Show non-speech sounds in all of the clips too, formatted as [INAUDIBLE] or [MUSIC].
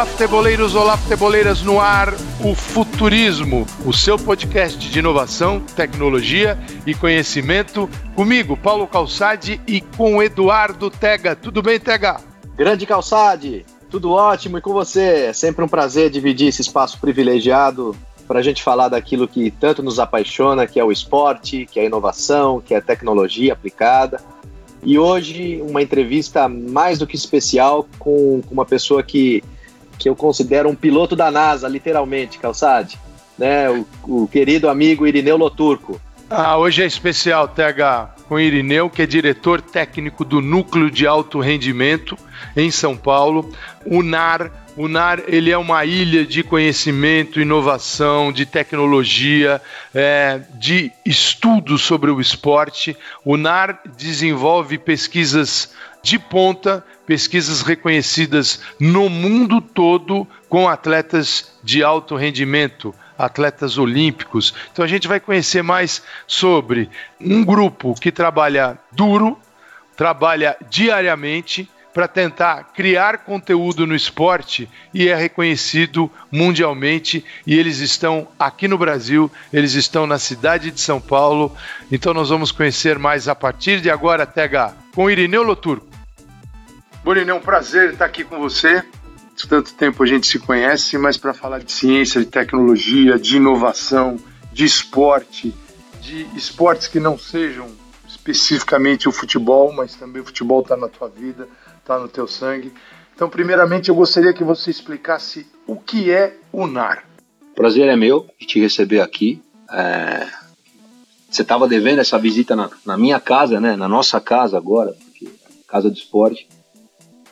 Olá, futeboleiros, olá, futeboleiras no ar, o Futurismo, o seu podcast de inovação, tecnologia e conhecimento. Comigo, Paulo Calçade e com Eduardo Tega. Tudo bem, Tega? Grande Calçade, tudo ótimo e com você. É sempre um prazer dividir esse espaço privilegiado para a gente falar daquilo que tanto nos apaixona, que é o esporte, que é a inovação, que é a tecnologia aplicada. E hoje, uma entrevista mais do que especial com, uma pessoa que, que eu considero um piloto da NASA, literalmente, Calçade. Né? O, o querido amigo Irineu Loturco. Ah, hoje é especial, TH, com Irineu, que é diretor técnico do Núcleo de Alto Rendimento em São Paulo. O NAR, o NAR ele é uma ilha de conhecimento, inovação, de tecnologia, é, de estudos sobre o esporte. O NAR desenvolve pesquisas de ponta, pesquisas reconhecidas no mundo todo com atletas de alto rendimento, atletas olímpicos. Então a gente vai conhecer mais sobre um grupo que trabalha duro, trabalha diariamente para tentar criar conteúdo no esporte e é reconhecido mundialmente e eles estão aqui no Brasil, eles estão na cidade de São Paulo. Então nós vamos conhecer mais a partir de agora, Tega, com Irineu Loturco. Irineu, é um prazer estar aqui com você. De tanto tempo a gente se conhece, mas para falar de ciência, de tecnologia, de inovação, de esporte, de esportes que não sejam especificamente o futebol, mas também o futebol está na tua vida, está no teu sangue. Então, primeiramente, eu gostaria que você explicasse o que é o NAR. Prazer é meu de te receber aqui. É... Você estava devendo essa visita na, na, minha casa, né? Na nossa casa agora, porque é casa de esporte.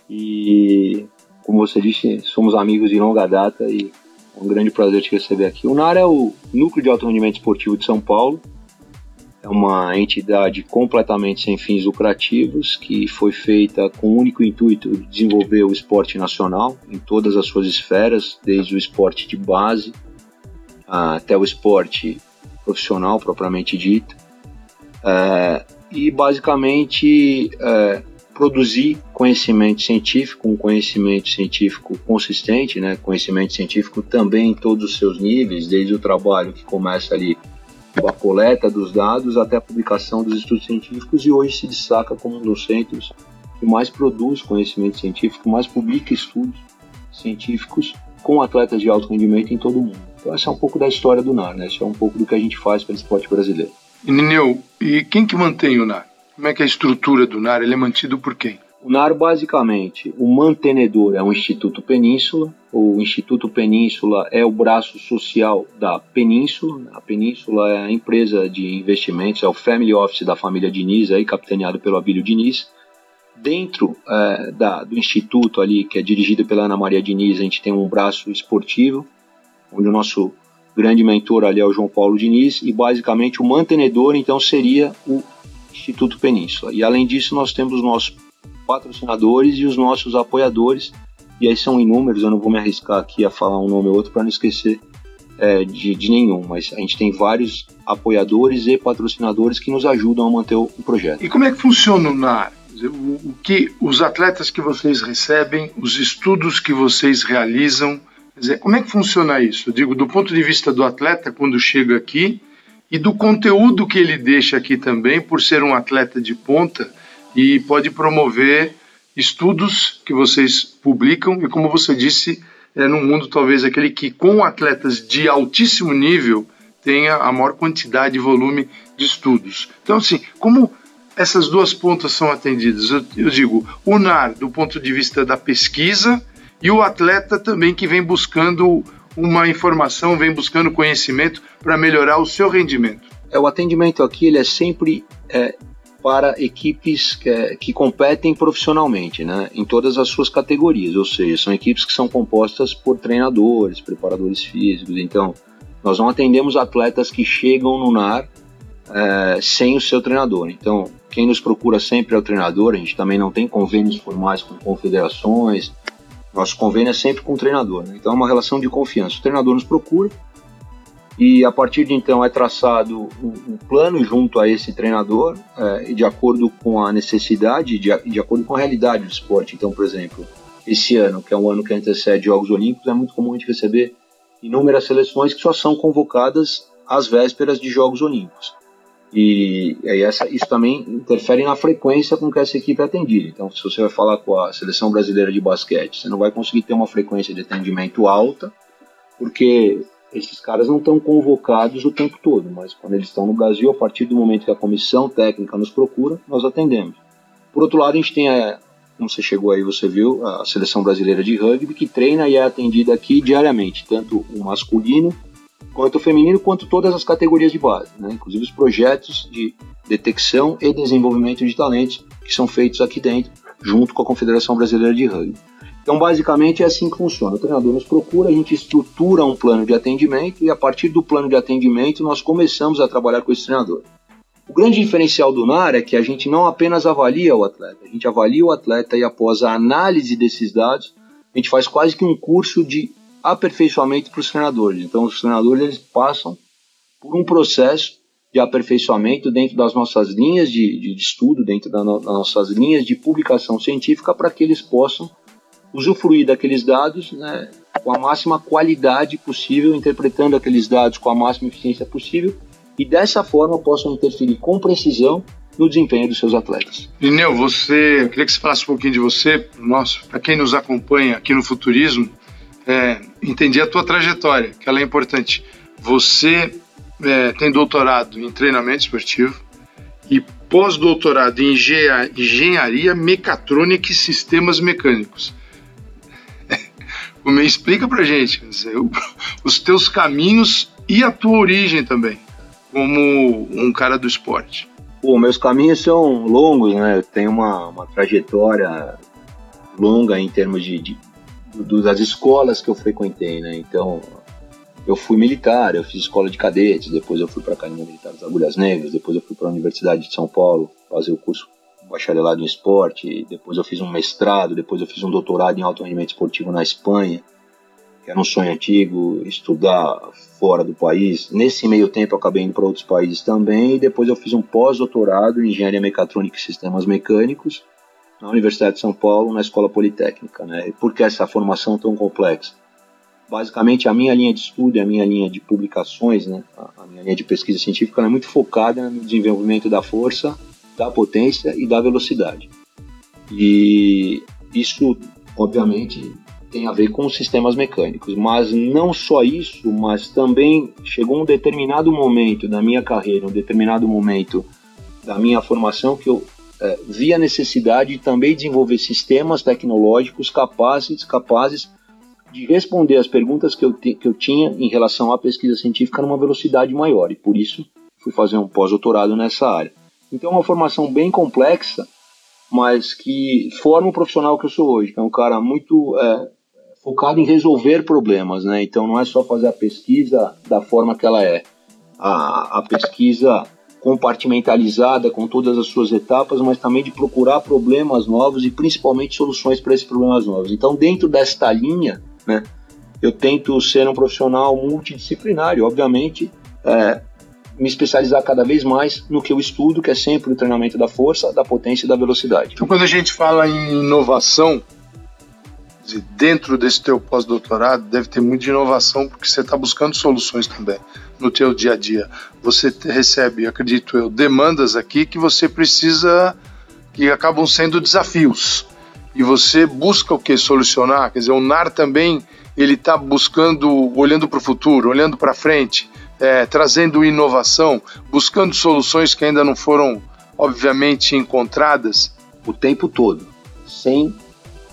E, como você disse, somos amigos de longa data e é um grande prazer te receber aqui. O NAR é o Núcleo de Alto Rendimento Esportivo de São Paulo é uma entidade completamente sem fins lucrativos que foi feita com o único intuito de desenvolver o esporte nacional em todas as suas esferas, desde o esporte de base até o esporte profissional propriamente dito, é, e basicamente é, produzir conhecimento científico, um conhecimento científico consistente, né, conhecimento científico também em todos os seus níveis, desde o trabalho que começa ali a coleta dos dados até a publicação dos estudos científicos e hoje se destaca como um dos centros que mais produz conhecimento científico, mais publica estudos científicos com atletas de alto rendimento em todo o mundo. Então essa é um pouco da história do NAR, né? Isso é um pouco do que a gente faz para o esporte brasileiro. E Nineu, e quem que mantém o NAR? Como é que é a estrutura do NAR? Ele é mantido por quem? O NAR, basicamente, o mantenedor é o Instituto Península. O Instituto Península é o braço social da Península. A Península é a empresa de investimentos, é o family office da família Diniz, aí, capitaneado pelo Abílio Diniz. Dentro é, da, do instituto ali, que é dirigido pela Ana Maria Diniz, a gente tem um braço esportivo, onde o nosso grande mentor ali é o João Paulo Diniz, e basicamente o mantenedor, então, seria o Instituto Península. E além disso, nós temos os nossos patrocinadores e os nossos apoiadores. E aí são inúmeros, eu não vou me arriscar aqui a falar um nome ou outro para não esquecer é, de, de, nenhum, mas a gente tem vários apoiadores e patrocinadores que nos ajudam a manter o, o projeto. E como é que funciona na o, que os atletas que vocês recebem, os estudos que vocês realizam, dizer, como é que funciona isso? Eu digo, do ponto de vista do atleta quando chega aqui e do conteúdo que ele deixa aqui também, por ser um atleta de ponta, e pode promover estudos que vocês publicam e, como você disse, é no mundo talvez aquele que com atletas de altíssimo nível tenha a maior quantidade e volume de estudos. Então, assim, como essas duas pontas são atendidas? Eu, eu digo, o NAR do ponto de vista da pesquisa e o atleta também que vem buscando uma informação, vem buscando conhecimento para melhorar o seu rendimento. É, o atendimento aqui ele é sempre é, para equipes que, que, competem profissionalmente, né, em todas as suas categorias, ou seja, são equipes que são compostas por treinadores, preparadores físicos. Então, nós não atendemos atletas que chegam no NAR é, sem o seu treinador. Então, quem nos procura sempre é o treinador. A gente também não tem convênios formais com confederações. Nosso convênio é sempre com o treinador. Né? Então, é uma relação de confiança. O treinador nos procura, e a partir de então é traçado um, plano junto a esse treinador, é, de acordo com a necessidade, de, de acordo com a realidade do esporte. Então, por exemplo, esse ano, que é um ano que antecede Jogos Olímpicos, é muito comum a gente receber inúmeras seleções que só são convocadas às vésperas de Jogos Olímpicos. E, e essa, isso também interfere na frequência com que essa equipe é atendida. Então, se você vai falar com a seleção brasileira de basquete, você não vai conseguir ter uma frequência de atendimento alta, porque esses caras não estão convocados o tempo todo, mas quando eles estão no Brasil, a partir do momento que a comissão técnica nos procura, nós atendemos. Por outro lado, a gente tem, a, como você chegou aí, você viu, a seleção brasileira de rugby, que treina e é atendida aqui diariamente, tanto o masculino quanto o feminino, quanto todas as categorias de base, né? inclusive os projetos de detecção e desenvolvimento de talentos que são feitos aqui dentro, junto com a Confederação Brasileira de Rugby. Então, basicamente, é assim que funciona. O treinador nos procura, a gente estrutura um plano de atendimento e, a partir do plano de atendimento, nós começamos a trabalhar com esse treinador. O grande diferencial do NAR é que a gente não apenas avalia o atleta, a gente avalia o atleta e, após a análise desses dados, a gente faz quase que um curso de aperfeiçoamento para os treinadores. Então, os treinadores eles passam por um processo de aperfeiçoamento dentro das nossas linhas de, de estudo, dentro das nossas linhas de publicação científica, para que eles possam usufruir daqueles dados né, com a máxima qualidade possível, interpretando aqueles dados com a máxima eficiência possível e dessa forma possam interferir com precisão no desempenho dos seus atletas. Lineu, você, eu queria que você falasse um pouquinho de você, nosso, para quem nos acompanha aqui no Futurismo, é, entender a tua trajetória, que ela é importante. Você é, tem doutorado em treinamento esportivo e pós-doutorado em engenharia mecatrônica e sistemas mecânicos. [LAUGHS] Me explica pra gente os teus caminhos e a tua origem também, como um cara do esporte. Pô, meus caminhos são longos, né? Eu tenho uma, uma trajetória longa em termos de, de do, das escolas que eu frequentei, né? Então, eu fui militar, eu fiz escola de cadetes, depois eu fui para a Academia Militar das Agulhas Negras, depois eu fui para a Universidade de São Paulo fazer o curso bacharelado em esporte, depois eu fiz um mestrado, depois eu fiz um doutorado em alto rendimento esportivo na Espanha, que era um sonho antigo, estudar fora do país. Nesse meio tempo eu acabei indo para outros países também, e depois eu fiz um pós-doutorado em engenharia mecatrônica e sistemas mecânicos, na Universidade de São Paulo, na Escola Politécnica. Né? E por que essa formação tão complexa? Basicamente, a minha linha de estudo a minha linha de publicações, né? a minha linha de pesquisa científica, é muito focada no desenvolvimento da força, da potência e da velocidade. E isso, obviamente, tem a ver com sistemas mecânicos, mas não só isso, mas também chegou um determinado momento da minha carreira, um determinado momento da minha formação que eu é, via a necessidade de também desenvolver sistemas tecnológicos capazes, capazes de responder as perguntas que eu, te, que eu tinha em relação à pesquisa científica numa velocidade maior, e por isso fui fazer um pós-doutorado nessa área. Então é uma formação bem complexa, mas que forma o profissional que eu sou hoje, que é um cara muito é, focado em resolver problemas, né? Então não é só fazer a pesquisa da forma que ela é. A, a pesquisa compartimentalizada com todas as suas etapas, mas também de procurar problemas novos e principalmente soluções para esses problemas novos. Então, dentro desta linha, né, eu tento ser um profissional multidisciplinar e, obviamente, é, me especializar cada vez mais no que eu estudo, que é sempre o treinamento da força, da potência e da velocidade. Então, quando a gente fala em inovação, dentro desse teu pós-doutorado deve ter muita inovação porque você está buscando soluções também no teu dia a dia. Você recebe, acredito eu, demandas aqui que você precisa, que acabam sendo desafios. E você busca o que? Solucionar. Quer dizer, o NAR também ele está buscando, olhando para o futuro, olhando para frente, é, trazendo inovação, buscando soluções que ainda não foram, obviamente, encontradas. O tempo todo, sem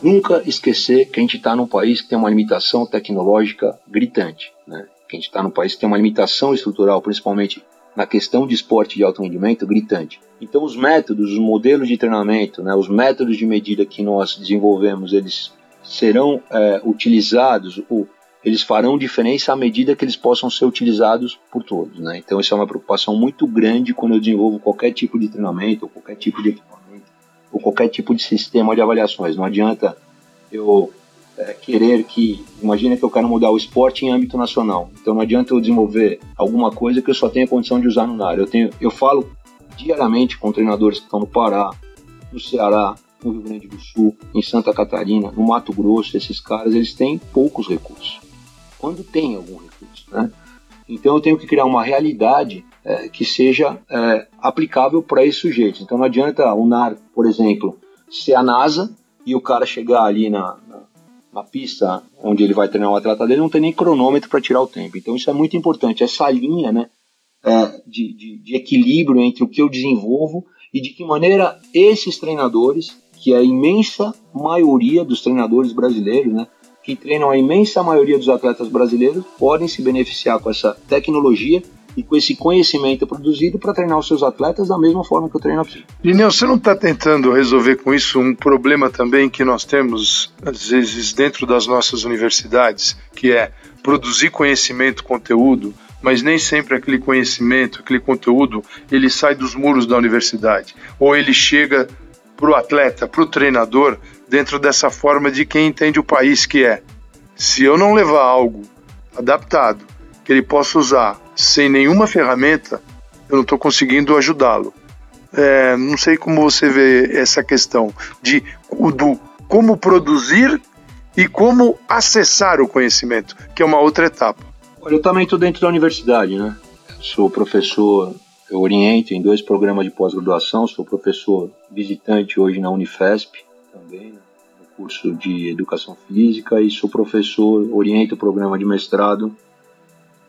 nunca esquecer que a gente está num país que tem uma limitação tecnológica gritante, né? que a gente está num país que tem uma limitação estrutural, principalmente na questão de esporte de alto rendimento, gritante. Então, os métodos, os modelos de treinamento, né, os métodos de medida que nós desenvolvemos, eles serão é, utilizados ou eles farão diferença à medida que eles possam ser utilizados por todos. Né? Então, isso é uma preocupação muito grande quando eu desenvolvo qualquer tipo de treinamento ou qualquer tipo de equipamento ou qualquer tipo de sistema de avaliações. Não adianta eu é, querer que. Imagina que eu quero mudar o esporte em âmbito nacional. Então não adianta eu desenvolver alguma coisa que eu só tenha condição de usar no NAR. Eu, tenho, eu falo diariamente com treinadores que estão no Pará, no Ceará, no Rio Grande do Sul, em Santa Catarina, no Mato Grosso, esses caras eles têm poucos recursos. Quando tem algum recurso, né? Então eu tenho que criar uma realidade é, que seja é, aplicável para esses sujeitos. Então não adianta o NAR, por exemplo, ser a NASA e o cara chegar ali na, na, na pista onde ele vai treinar o atleta dele não tem nem cronômetro para tirar o tempo. Então isso é muito importante. Essa linha né, é, de, de, de equilíbrio entre o que eu desenvolvo e de que maneira esses treinadores, que é a imensa maioria dos treinadores brasileiros, né, que treinam a imensa maioria dos atletas brasileiros, podem se beneficiar com essa tecnologia e com esse conhecimento produzido para treinar os seus atletas da mesma forma que eu treino aqui. Lineu, você não está tentando resolver com isso um problema também que nós temos, às vezes, dentro das nossas universidades, que é produzir conhecimento, conteúdo, mas nem sempre aquele conhecimento, aquele conteúdo, ele sai dos muros da universidade, ou ele chega para o atleta, para o treinador, dentro dessa forma de quem entende o país que é. Se eu não levar algo adaptado, que ele possa usar sem nenhuma ferramenta, eu não estou conseguindo ajudá-lo. É, não sei como você vê essa questão de do como produzir e como acessar o conhecimento, que é uma outra etapa. Olha, eu também estou dentro da universidade, né? Sou professor, eu oriento em dois programas de pós-graduação, sou professor visitante hoje na Unifesp, também, né? no curso de Educação Física, e sou professor, oriento o programa de mestrado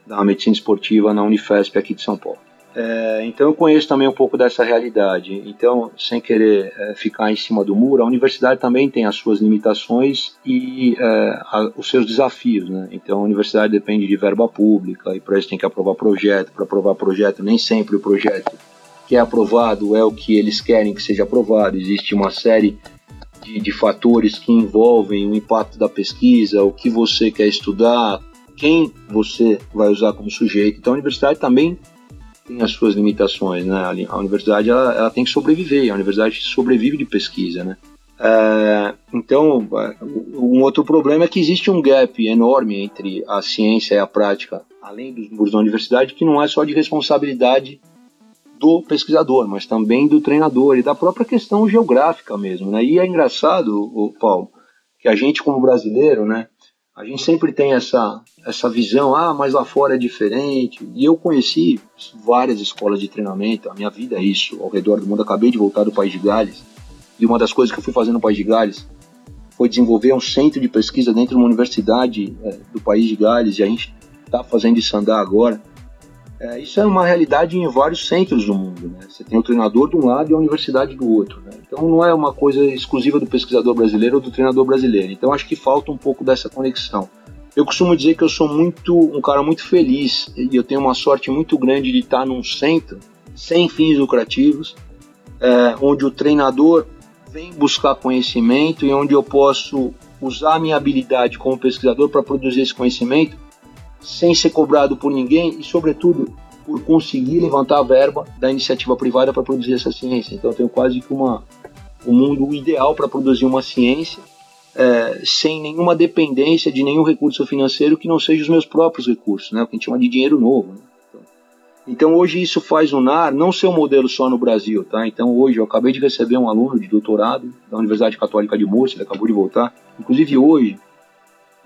da medicina esportiva na Unifesp aqui de São Paulo. É, então eu conheço também um pouco dessa realidade. Então, sem querer é, ficar em cima do muro, a universidade também tem as suas limitações e é, a, os seus desafios. Né? Então, a universidade depende de verba pública e para isso tem que aprovar projeto. Para aprovar projeto, nem sempre o projeto que é aprovado é o que eles querem que seja aprovado. Existe uma série de, de fatores que envolvem o impacto da pesquisa, o que você quer estudar, quem você vai usar como sujeito. Então a universidade também tem as suas limitações, né? A universidade ela, ela tem que sobreviver, a universidade sobrevive de pesquisa, né? É, então, um outro problema é que existe um gap enorme entre a ciência e a prática, além dos muros da universidade, que não é só de responsabilidade do pesquisador, mas também do treinador e da própria questão geográfica mesmo, né? E é engraçado, Paulo, que a gente como brasileiro, né, a gente sempre tem essa, essa visão, ah, mas lá fora é diferente. E eu conheci várias escolas de treinamento, a minha vida é isso, ao redor do mundo. Acabei de voltar do País de Gales, e uma das coisas que eu fui fazer no País de Gales foi desenvolver um centro de pesquisa dentro de uma universidade é, do País de Gales, e a gente está fazendo isso andar agora. É, isso é uma realidade em vários centros do mundo. Né? Você tem o treinador de um lado e a universidade do outro. Né? Então não é uma coisa exclusiva do pesquisador brasileiro ou do treinador brasileiro. Então acho que falta um pouco dessa conexão. Eu costumo dizer que eu sou muito um cara muito feliz e eu tenho uma sorte muito grande de estar num centro sem fins lucrativos, é, onde o treinador vem buscar conhecimento e onde eu posso usar a minha habilidade como pesquisador para produzir esse conhecimento sem ser cobrado por ninguém e, sobretudo, por conseguir levantar a verba da iniciativa privada para produzir essa ciência. Então, eu tenho quase que uma, um mundo ideal para produzir uma ciência é, sem nenhuma dependência de nenhum recurso financeiro que não seja os meus próprios recursos, né? o que a gente chama de dinheiro novo. Né? Então, hoje isso faz o NAR não ser um modelo só no Brasil. Tá? Então, hoje eu acabei de receber um aluno de doutorado da Universidade Católica de Múrcia, ele acabou de voltar. Inclusive, hoje,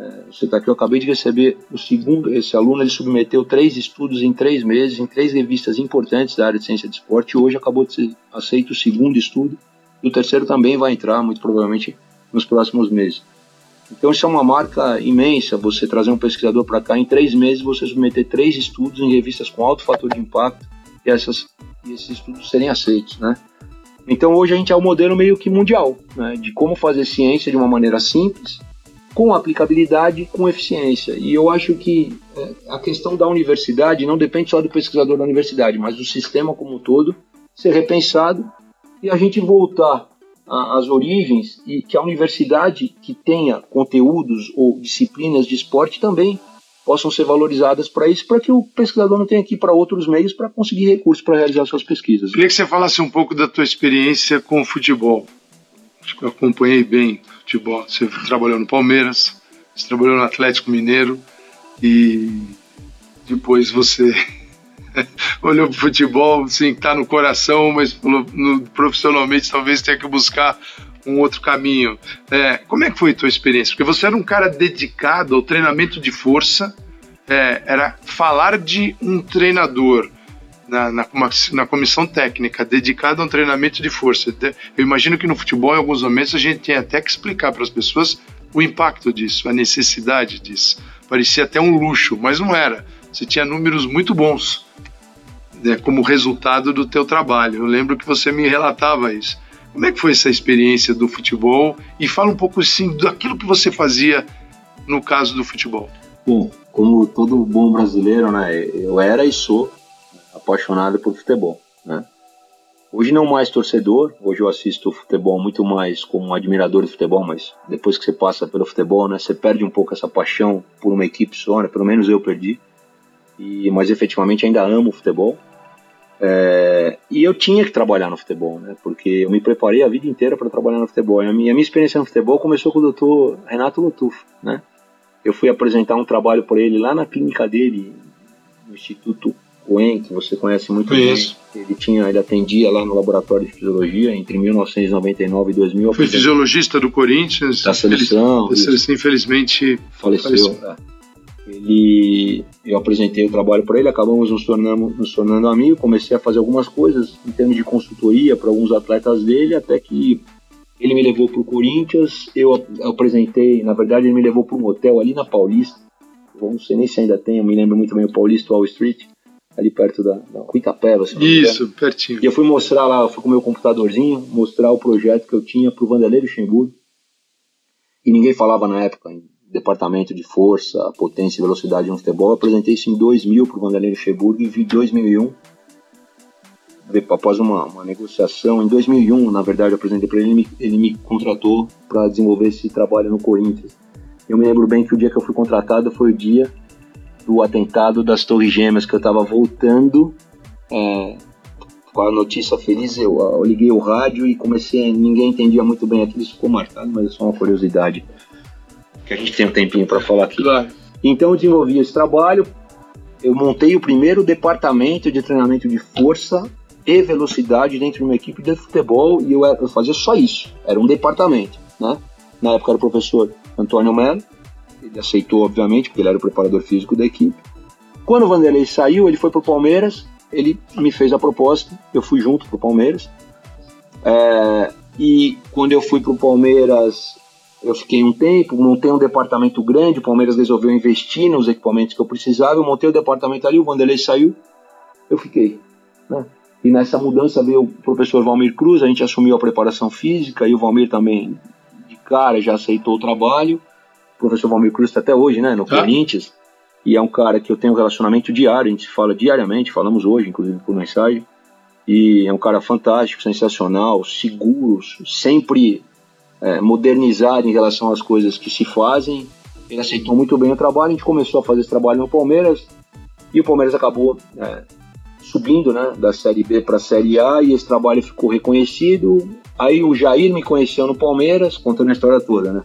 é, você está aqui, eu acabei de receber o segundo, esse aluno ele submeteu três estudos em três meses, em três revistas importantes da área de ciência de esporte, e hoje acabou de ser aceito o segundo estudo, e o terceiro também vai entrar, muito provavelmente, nos próximos meses. Então isso é uma marca imensa, você trazer um pesquisador para cá, em três meses você submeter três estudos em revistas com alto fator de impacto, e, essas, e esses estudos serem aceitos, né? Então hoje a gente é um modelo meio que mundial, né, de como fazer ciência de uma maneira simples, com aplicabilidade, com eficiência. E eu acho que é, a questão da universidade não depende só do pesquisador da universidade, mas do sistema como um todo ser repensado e a gente voltar às origens e que a universidade que tenha conteúdos ou disciplinas de esporte também possam ser valorizadas para isso, para que o pesquisador não tenha que ir para outros meios para conseguir recursos para realizar suas pesquisas. Queria que você falasse um pouco da tua experiência com o futebol. Acho que eu acompanhei bem futebol. Você trabalhou no Palmeiras, você trabalhou no Atlético Mineiro e depois você [LAUGHS] olhou para o futebol, sim, está no coração, mas profissionalmente talvez tenha que buscar um outro caminho. É, como é que foi a tua experiência? Porque você era um cara dedicado ao treinamento de força, é, era falar de um treinador na, na, na, comissão técnica dedicado a um treinamento de força. Eu imagino que no futebol, em alguns momentos, a gente tem até que explicar para as pessoas o impacto disso, a necessidade disso. Parecia até um luxo, mas não era. Você tinha números muito bons né, como resultado do teu trabalho. Eu lembro que você me relatava isso. Como é que foi essa experiência do futebol? E fala um pouco assim daquilo que você fazia no caso do futebol. Bom, como todo bom brasileiro, né, eu era e sou apaixonado por futebol, né? Hoje não mais torcedor, hoje eu assisto futebol muito mais como um admirador de futebol, mas depois que você passa pelo futebol, né, você perde um pouco essa paixão por uma equipe só, né, pelo menos eu perdi. E, mas efetivamente ainda amo o futebol. É, e eu tinha que trabalhar no futebol, né? Porque eu me preparei a vida inteira para trabalhar no futebol. E a minha, a minha experiência no futebol começou com o doutor Renato Lutufo, né? Eu fui apresentar um trabalho para ele lá na clínica dele, no Instituto Coen, que você conhece muito Conheço. bem. Ele tinha, ele atendia lá no laboratório de fisiologia entre 1999 e 2000. Foi fisiologista do Corinthians. Da seleção. Da seleção, infelizmente faleceu. faleceu. É. Ele, eu apresentei o trabalho para ele, acabamos nos tornando, nos tornando amigos, comecei a fazer algumas coisas em termos de consultoria para alguns atletas dele, até que ele me levou para o Corinthians, eu apresentei, na verdade ele me levou para um hotel ali na Paulista, eu não sei nem se ainda tem, eu me lembro muito bem o Paulista Wall Street, ali perto da, da Cuitapeva. Isso, pertinho. E eu fui mostrar lá, fui com o meu computadorzinho, mostrar o projeto que eu tinha para o Vanderlei Luxemburgo, e ninguém falava na época ainda departamento de força, potência e velocidade no futebol. Eu apresentei isso em 2000 para o Vanderlei Luxemburgo e em 2001, após uma, uma, negociação, em 2001, na verdade, eu apresentei para ele, ele me, ele me contratou para desenvolver esse trabalho no Corinthians. Eu me lembro bem que o dia que eu fui contratado foi o dia do atentado das Torres Gêmeas, que eu estava voltando é, com a notícia feliz, eu, eu, liguei o rádio e comecei, ninguém entendia muito bem aquilo, isso ficou marcado, mas é só uma curiosidade que a gente tem um tempinho para falar aqui. Claro. Então eu desenvolvi esse trabalho, eu montei o primeiro departamento de treinamento de força e velocidade dentro de uma equipe de futebol e eu, eu fazia só isso, era um departamento, né? Na época era o professor Antônio Melo, ele aceitou obviamente porque ele era o preparador físico da equipe. Quando o Vanderlei saiu, ele foi para o Palmeiras, ele me fez a proposta, eu fui junto para o Palmeiras. É, e quando eu fui para o Palmeiras, eu fiquei um tempo, montei um departamento grande, o Palmeiras resolveu investir nos equipamentos que eu precisava, eu montei o departamento ali, o Vanderlei saiu, eu fiquei. Né? E nessa mudança veio o professor Valmir Cruz, a gente assumiu a preparação física e o Valmir também, de cara, já aceitou o trabalho. O professor Valmir Cruz está até hoje, né, no ah. Corinthians, e é um cara que eu tenho um relacionamento diário, a gente se fala diariamente, falamos hoje, inclusive por mensagem. E é um cara fantástico, sensacional, seguro, sempre é, modernizar em relação às coisas que se fazem. Ele aceitou muito bem o trabalho, a gente começou a fazer esse trabalho no Palmeiras e o Palmeiras acabou é, subindo né, da Série B para a Série A e esse trabalho ficou reconhecido. Aí o Jair me conheceu no Palmeiras, contando a história toda, né?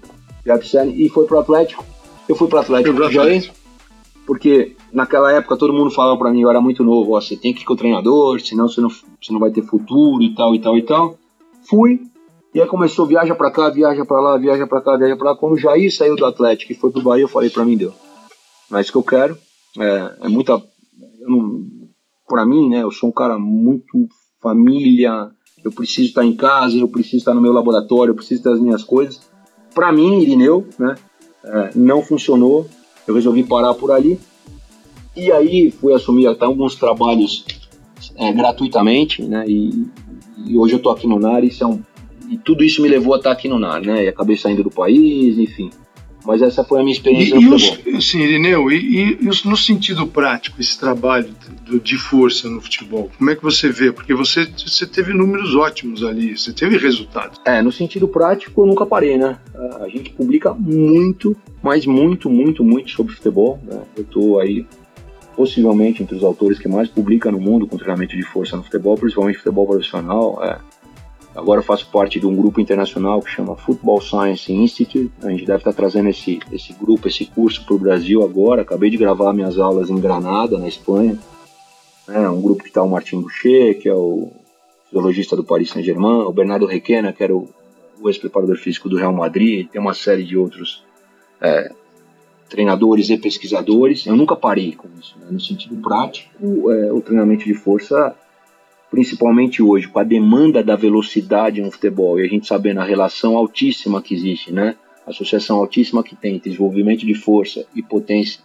E foi pro Atlético. Eu fui pro Atlético com o Jair, porque naquela época todo mundo falava para mim, eu era muito novo, ó, você tem que ir com o treinador, senão você não, você não vai ter futuro e tal e tal e tal. Fui, e aí começou, viaja para cá, viaja para lá, viaja para cá, viaja para lá. Quando o Jair saiu do Atlético e foi pro Bahia, eu falei para mim, deu. Não é isso que eu quero. É, é muita. Para mim, né, eu sou um cara muito família, eu preciso estar em casa, eu preciso estar no meu laboratório, eu preciso das minhas coisas. Para mim, Irineu, né, é, não funcionou, eu resolvi parar por ali. E aí fui assumir até alguns trabalhos é, gratuitamente, né, e, e hoje eu tô aqui no NAR, isso é um e tudo isso me levou a estar aqui no NAR, né? E acabei saindo do país, enfim. Mas essa foi a minha experiência e, no futebol. E os, sim, Irineu, e, e, no sentido prático, esse trabalho de, de força no futebol, como é que você vê? Porque você, você teve números ótimos ali, você teve resultados. É, no sentido prático eu nunca parei, né? A gente publica muito, mas muito, muito, muito sobre futebol. Né? Eu estou aí possivelmente entre os autores que mais publica no mundo com treinamento de força no futebol, principalmente futebol profissional. É, Agora faço parte de um grupo internacional que chama Football Science Institute. A gente deve estar trazendo esse, esse grupo, esse curso para o Brasil agora. Acabei de gravar minhas aulas em Granada, na Espanha. É um grupo que está o Martin Boucher, que é o fisiologista do Paris Saint-Germain, o Bernardo Requena, que era o o ex-preparador físico do Real Madrid, tem uma série de outros é, treinadores e pesquisadores. Eu nunca parei com isso. Né? No sentido prático, é, o treinamento de força, principalmente hoje, com a demanda da velocidade no futebol, e a gente sabendo a relação altíssima que existe, né? a associação altíssima que tem entre desenvolvimento de força e potência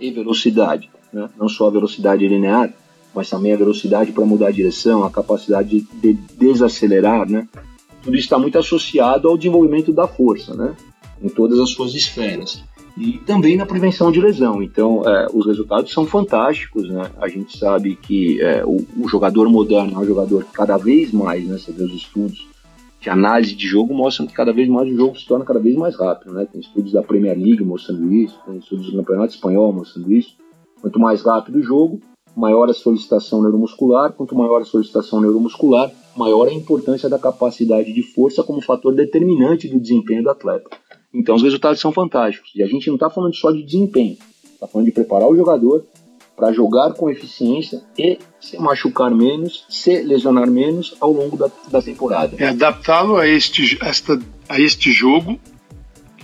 e velocidade, né? não só a velocidade linear, mas também a velocidade para mudar a direção, a capacidade de desacelerar, né? Tudo isso está muito associado ao desenvolvimento da força, né? Em todas as suas esferas e também na prevenção de lesão. Então, é, os resultados são fantásticos, né? A gente sabe que é, o, o, jogador moderno é um jogador que cada vez mais, né? Você vê os estudos de análise de jogo mostram que cada vez mais o jogo se torna cada vez mais rápido, né? Tem estudos da Premier League mostrando isso, tem estudos do Campeonato Espanhol mostrando isso. Quanto mais rápido o jogo, maior a solicitação neuromuscular, quanto maior a solicitação neuromuscular, maior a importância da capacidade de força como fator determinante do desempenho do atleta. Então os resultados são fantásticos. E a gente não está falando só de desempenho, está falando de preparar o jogador para jogar com eficiência e se machucar menos, se lesionar menos ao longo da, da temporada. É adaptá-lo a este, esta, a este jogo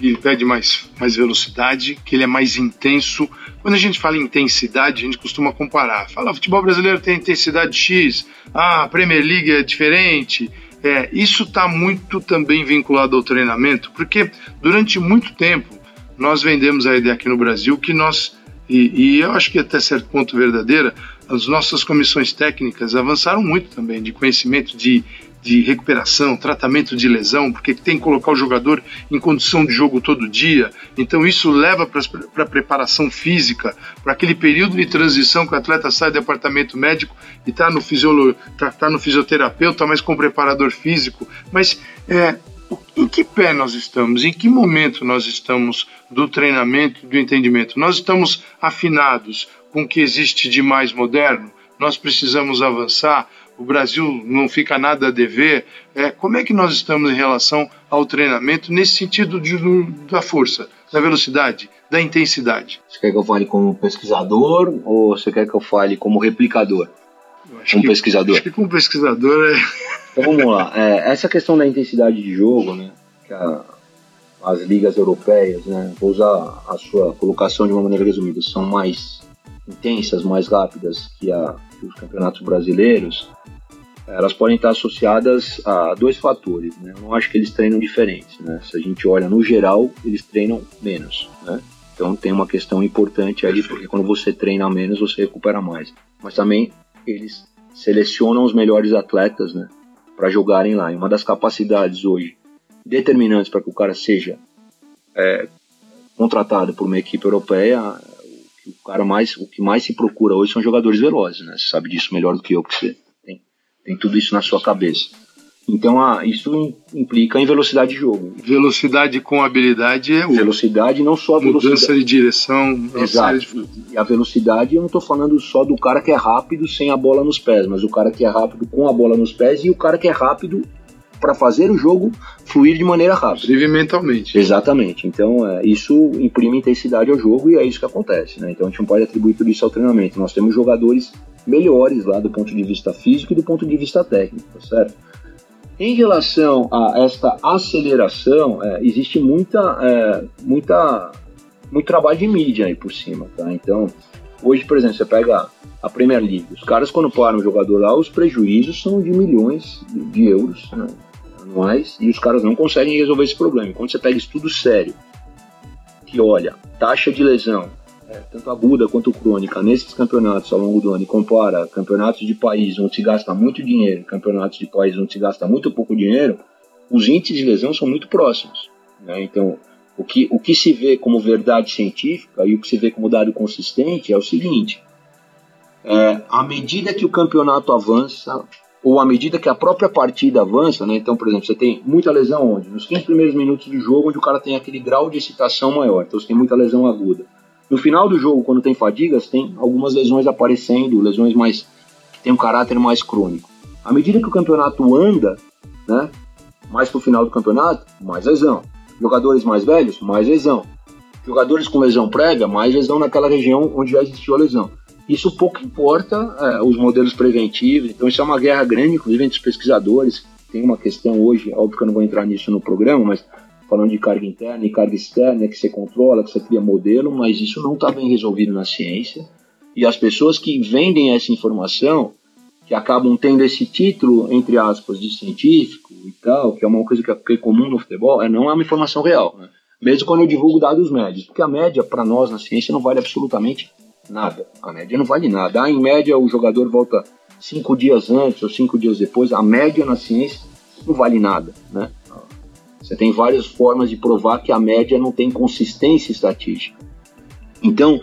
ele pede mais, mais velocidade, que ele é mais intenso. Quando a gente fala em intensidade, a gente costuma comparar. Fala, o futebol brasileiro tem intensidade X, ah, a Premier League é diferente. É, isso está muito também vinculado ao treinamento, porque durante muito tempo nós vendemos a ideia aqui no Brasil que nós, e, e eu acho que até certo ponto verdadeira, as nossas comissões técnicas avançaram muito também de conhecimento de de recuperação, tratamento de lesão, porque tem que colocar o jogador em condição de jogo todo dia. Então isso leva para a preparação física, para aquele período de transição que o atleta sai do departamento médico e está no, fisiolo, tá, tá no fisioterapeuta, mas com preparador físico. Mas é, em que pé nós estamos? Em que momento nós estamos do treinamento, do entendimento? Nós estamos afinados com o que existe de mais moderno? Nós precisamos avançar? O Brasil não fica nada a dever. É, como é que nós estamos em relação ao treinamento nesse sentido de, da força, da velocidade, da intensidade? Você quer que eu fale como pesquisador ou você quer que eu fale como replicador? Como que, pesquisador? Acho que como pesquisador é. Então vamos lá. É, essa questão da intensidade de jogo, né? Que a, as ligas europeias, né? Vou usar a sua colocação de uma maneira resumida, são mais intensas, mais rápidas que, a, que os campeonatos brasileiros elas podem estar associadas a dois fatores. Né? Eu não acho que eles treinam diferentes. Né? Se a gente olha no geral, eles treinam menos. Né? Então tem uma questão importante aí, porque quando você treina menos, você recupera mais. Mas também eles selecionam os melhores atletas né, para jogarem lá. E uma das capacidades hoje determinantes para que o cara seja é, contratado por uma equipe europeia, o, cara mais, o que mais se procura hoje são jogadores velozes. Né? Você sabe disso melhor do que eu, porque você tem tudo isso na sua cabeça. Então, ah, isso implica em velocidade de jogo. Velocidade com habilidade é o... Velocidade, não só a velocidade. Mudança de direção. Exato. De... E a velocidade, eu não estou falando só do cara que é rápido sem a bola nos pés, mas o cara que é rápido com a bola nos pés e o cara que é rápido para fazer o jogo fluir de maneira rápida. Inclusive mentalmente. Exatamente. Então, é, isso imprime intensidade ao jogo e é isso que acontece. Né? Então, a gente não pode atribuir tudo isso ao treinamento. Nós temos jogadores melhores lá do ponto de vista físico e do ponto de vista técnico, tá certo? Em relação a esta aceleração, é, existe muita, é, muita, muito trabalho de mídia aí por cima, tá? Então, hoje, por exemplo, você pega a Premier League, os caras quando param o jogador lá, os prejuízos são de milhões de euros né, anuais e os caras não conseguem resolver esse problema. Quando você pega estudo sério, que olha, taxa de lesão, é, tanto aguda quanto crônica, nesses campeonatos ao longo do ano e compara campeonatos de país onde se gasta muito dinheiro campeonatos de país onde se gasta muito pouco dinheiro, os índices de lesão são muito próximos. Né? Então, o que, o que se vê como verdade científica e o que se vê como dado consistente é o seguinte: é, à medida que o campeonato avança, ou à medida que a própria partida avança, né? então, por exemplo, você tem muita lesão onde? Nos 15 primeiros minutos de jogo, onde o cara tem aquele grau de excitação maior, então você tem muita lesão aguda no final do jogo, quando tem fadigas, tem algumas lesões aparecendo, lesões mais que têm um caráter mais crônico. À medida que o campeonato anda, né, mais pro final do campeonato, mais lesão. Jogadores mais velhos, mais lesão. Jogadores com lesão prévia, mais lesão naquela região onde já existiu a lesão. Isso pouco importa é, os modelos preventivos, então isso é uma guerra grande, inclusive entre os pesquisadores, tem uma questão hoje, óbvio que eu não vou entrar nisso no programa, mas falando de carga interna e carga externa, que você controla, que você cria modelo, mas isso não está bem resolvido na ciência. E as pessoas que vendem essa informação, que acabam tendo esse título, entre aspas, de científico e tal, que é uma coisa que é comum no futebol, é, não é uma informação real. Né? Mesmo quando eu divulgo dados médios, porque a média para nós na ciência não vale absolutamente nada. A média não vale nada. Ah, em média o jogador volta cinco dias antes ou cinco dias depois. A média na ciência não vale nada, né? Você tem várias formas de provar que a média não tem consistência estatística. Então,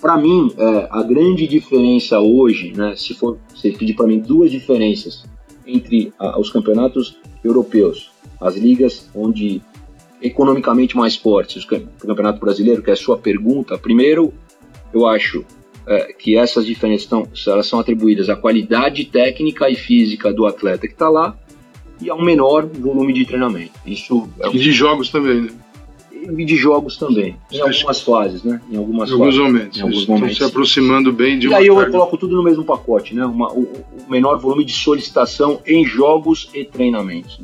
para mim, é, a grande diferença hoje, né, se for você pedir para mim duas diferenças entre a, os campeonatos europeus, as ligas onde economicamente mais fortes, o campeonato brasileiro, que é a sua pergunta, primeiro, eu acho é, que essas diferenças estão, elas são atribuídas à qualidade técnica e física do atleta que está lá e a um menor volume de treinamento. Isso é um... E de jogos também, né? E de jogos também, em algumas fases, né? Em algumas em alguns fases, momentos. Em alguns Estão momentos. se aproximando bem de e uma. E aí eu carga. coloco tudo no mesmo pacote, né? Uma, o, o menor volume de solicitação em jogos e treinamentos.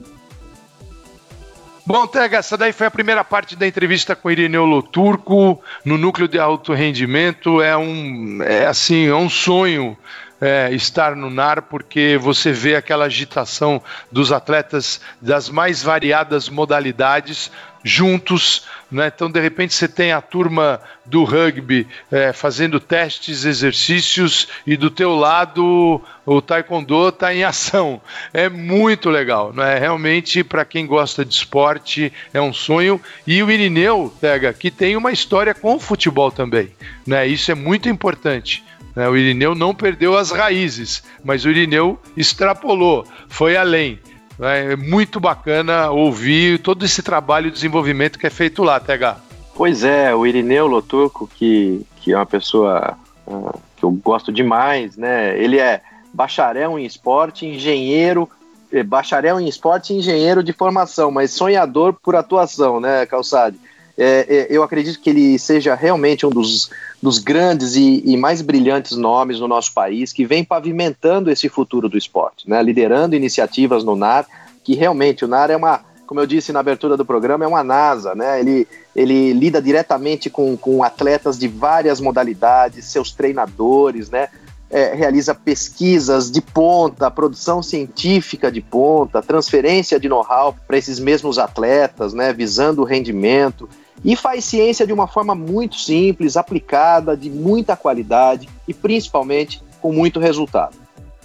Bom, Tega, essa daí foi a primeira parte da entrevista com Irineu Loturco no núcleo de alto rendimento. É um, é assim, é um sonho é, estar no NAR, porque você vê aquela agitação dos atletas das mais variadas modalidades juntos, né? Então, de repente, você tem a turma do rugby é, fazendo testes, exercícios, e do teu lado o taekwondo está em ação. É muito legal, né? Realmente, para quem gosta de esporte, é um sonho. E o Irineu, pega, que tem uma história com o futebol também, né? Isso é muito importante. Né? O Irineu não perdeu as raízes, mas o Irineu extrapolou, foi além. É muito bacana ouvir todo esse trabalho de desenvolvimento que é feito lá, TH. Pois é, o Irineu Loturco, que, que é uma pessoa uh, que eu gosto demais, né? Ele é bacharel em esporte, engenheiro, eh, bacharel em esporte e engenheiro de formação, mas sonhador por atuação, né, Calçade? É, é, eu acredito que ele seja realmente um dos, dos grandes e, e, mais brilhantes nomes no nosso país, que vem pavimentando esse futuro do esporte, né? liderando iniciativas no NAR, que realmente o NAR é uma, como eu disse na abertura do programa, é uma NASA, né? ele, ele lida diretamente com, com atletas de várias modalidades, seus treinadores, né? É, realiza pesquisas de ponta, produção científica de ponta, transferência de know-how para esses mesmos atletas, né, visando o rendimento e faz ciência de uma forma muito simples, aplicada, de muita qualidade e principalmente com muito resultado.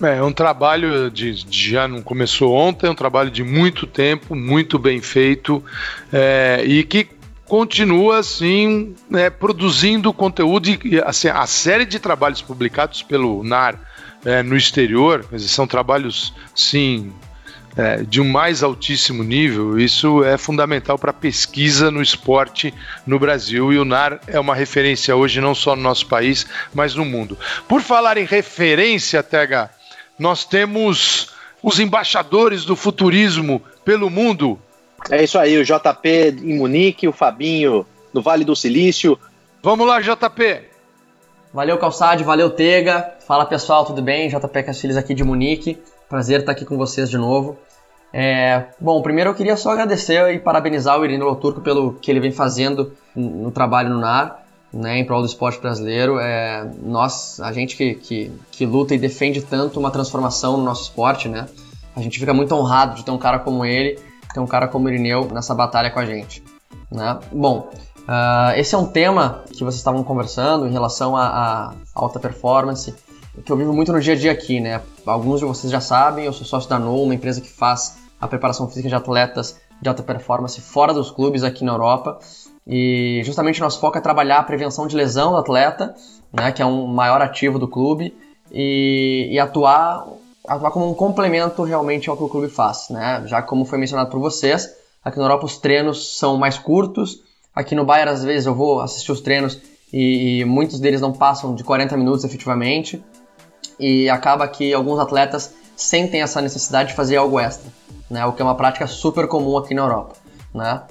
É, é um trabalho de, de, já não começou ontem, é um trabalho de muito tempo, muito bem feito é, e que continua assim né, produzindo conteúdo e assim, a série de trabalhos publicados pelo NAR é, no exterior, são trabalhos sim é, de um mais altíssimo nível, isso é fundamental para a pesquisa no esporte no Brasil e o NAR é uma referência hoje não só no nosso país, mas no mundo. Por falar em referência, Tega, nós temos os embaixadores do futurismo pelo mundo. É isso aí, o JP em Munique, o Fabinho no Vale do Silício. Vamos lá, JP. Valeu, Calçade, valeu, Tega. Fala pessoal, tudo bem? JP Castilhos aqui de Munique. Prazer estar aqui com vocês de novo. É, bom, primeiro eu queria só agradecer e parabenizar o Irino Loturco pelo que ele vem fazendo no trabalho no NAR, né, em prol do esporte brasileiro. É, nós, a gente que, que, que, luta e defende tanto uma transformação no nosso esporte, né, a gente fica muito honrado de ter um cara como ele, ter um cara como o Irineu nessa batalha com a gente. Né? Bom, uh, esse é um tema que vocês estavam conversando em relação à alta performance que eu vivo muito no dia a dia aqui, né? Alguns de vocês já sabem, eu sou sócio da NOU, uma empresa que faz a preparação física de atletas de alta performance fora dos clubes aqui na Europa. E justamente nosso foco é trabalhar a prevenção de lesão do atleta, né, que é um maior ativo do clube, e, e atuar, atuar como um complemento realmente ao que o clube faz. Né? Já como foi mencionado por vocês, aqui na Europa os treinos são mais curtos, aqui no Bayern às vezes eu vou assistir os treinos e, e muitos deles não passam de 40 minutos efetivamente e acaba que alguns atletas sentem essa necessidade de fazer algo extra, né? O que é uma prática super comum aqui na Europa, né?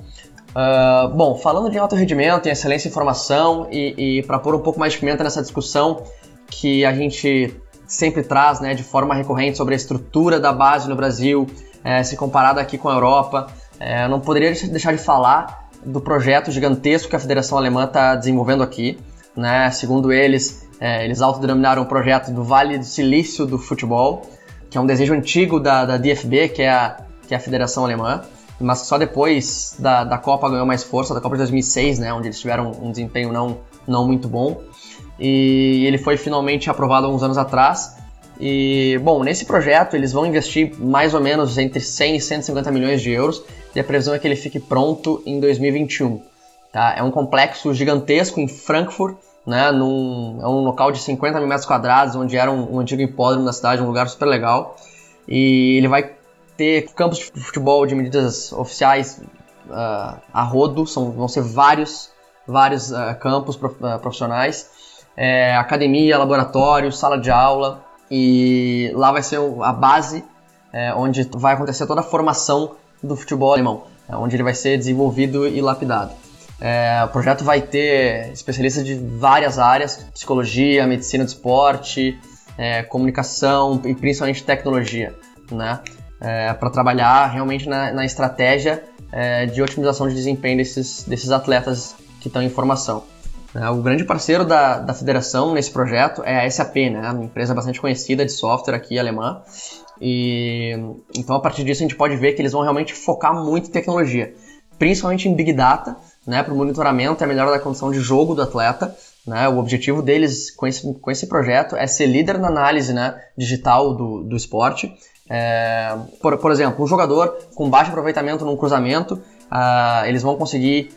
Uh, bom, falando de alto rendimento, em excelência em formação e, e para pôr um pouco mais de pimenta nessa discussão que a gente sempre traz, né, de forma recorrente sobre a estrutura da base no Brasil, é, se comparado aqui com a Europa. É, não poderia deixar de falar do projeto gigantesco que a Federação Alemã está desenvolvendo aqui. Né? Segundo eles, é, eles autodenominaram o projeto do Vale do Silício do Futebol, que é um desejo antigo da, da DFB, que é, a, que é a Federação Alemã, mas só depois da, da Copa ganhou mais força, da Copa de 2006, né, onde eles tiveram um desempenho não, não muito bom. E ele foi finalmente aprovado há uns anos atrás. E, bom, nesse projeto eles vão investir mais ou menos entre 100 e 150 milhões de euros e a previsão é que ele fique pronto em 2021. Tá? É um complexo gigantesco em Frankfurt, né, num, é um local de 50 mil metros quadrados, onde era um, um antigo hipódromo da cidade, um lugar super legal. E ele vai ter campos de futebol de medidas oficiais uh, a rodo, são, vão ser vários, vários uh, campos prof, uh, profissionais, é, academia, laboratório, sala de aula, e lá vai ser a base é, onde vai acontecer toda a formação do futebol alemão, é, onde ele vai ser desenvolvido e lapidado. É, o projeto vai ter especialistas de várias áreas: psicologia, medicina do esporte, é, comunicação e principalmente tecnologia, né? É, para trabalhar realmente na, na estratégia é, de otimização de desempenho desses, desses atletas que estão em formação. É, o grande parceiro da, da federação nesse projeto é a SAP, né? uma empresa bastante conhecida de software aqui alemã. E então a partir disso a gente pode ver que eles vão realmente focar muito em tecnologia, principalmente em big data, né, para o monitoramento e a melhora da condição de jogo do atleta. Né, o objetivo deles com esse, com esse projeto é ser líder na análise né, digital do, do esporte. É, por, por exemplo, um jogador com baixo aproveitamento num cruzamento, uh, eles vão conseguir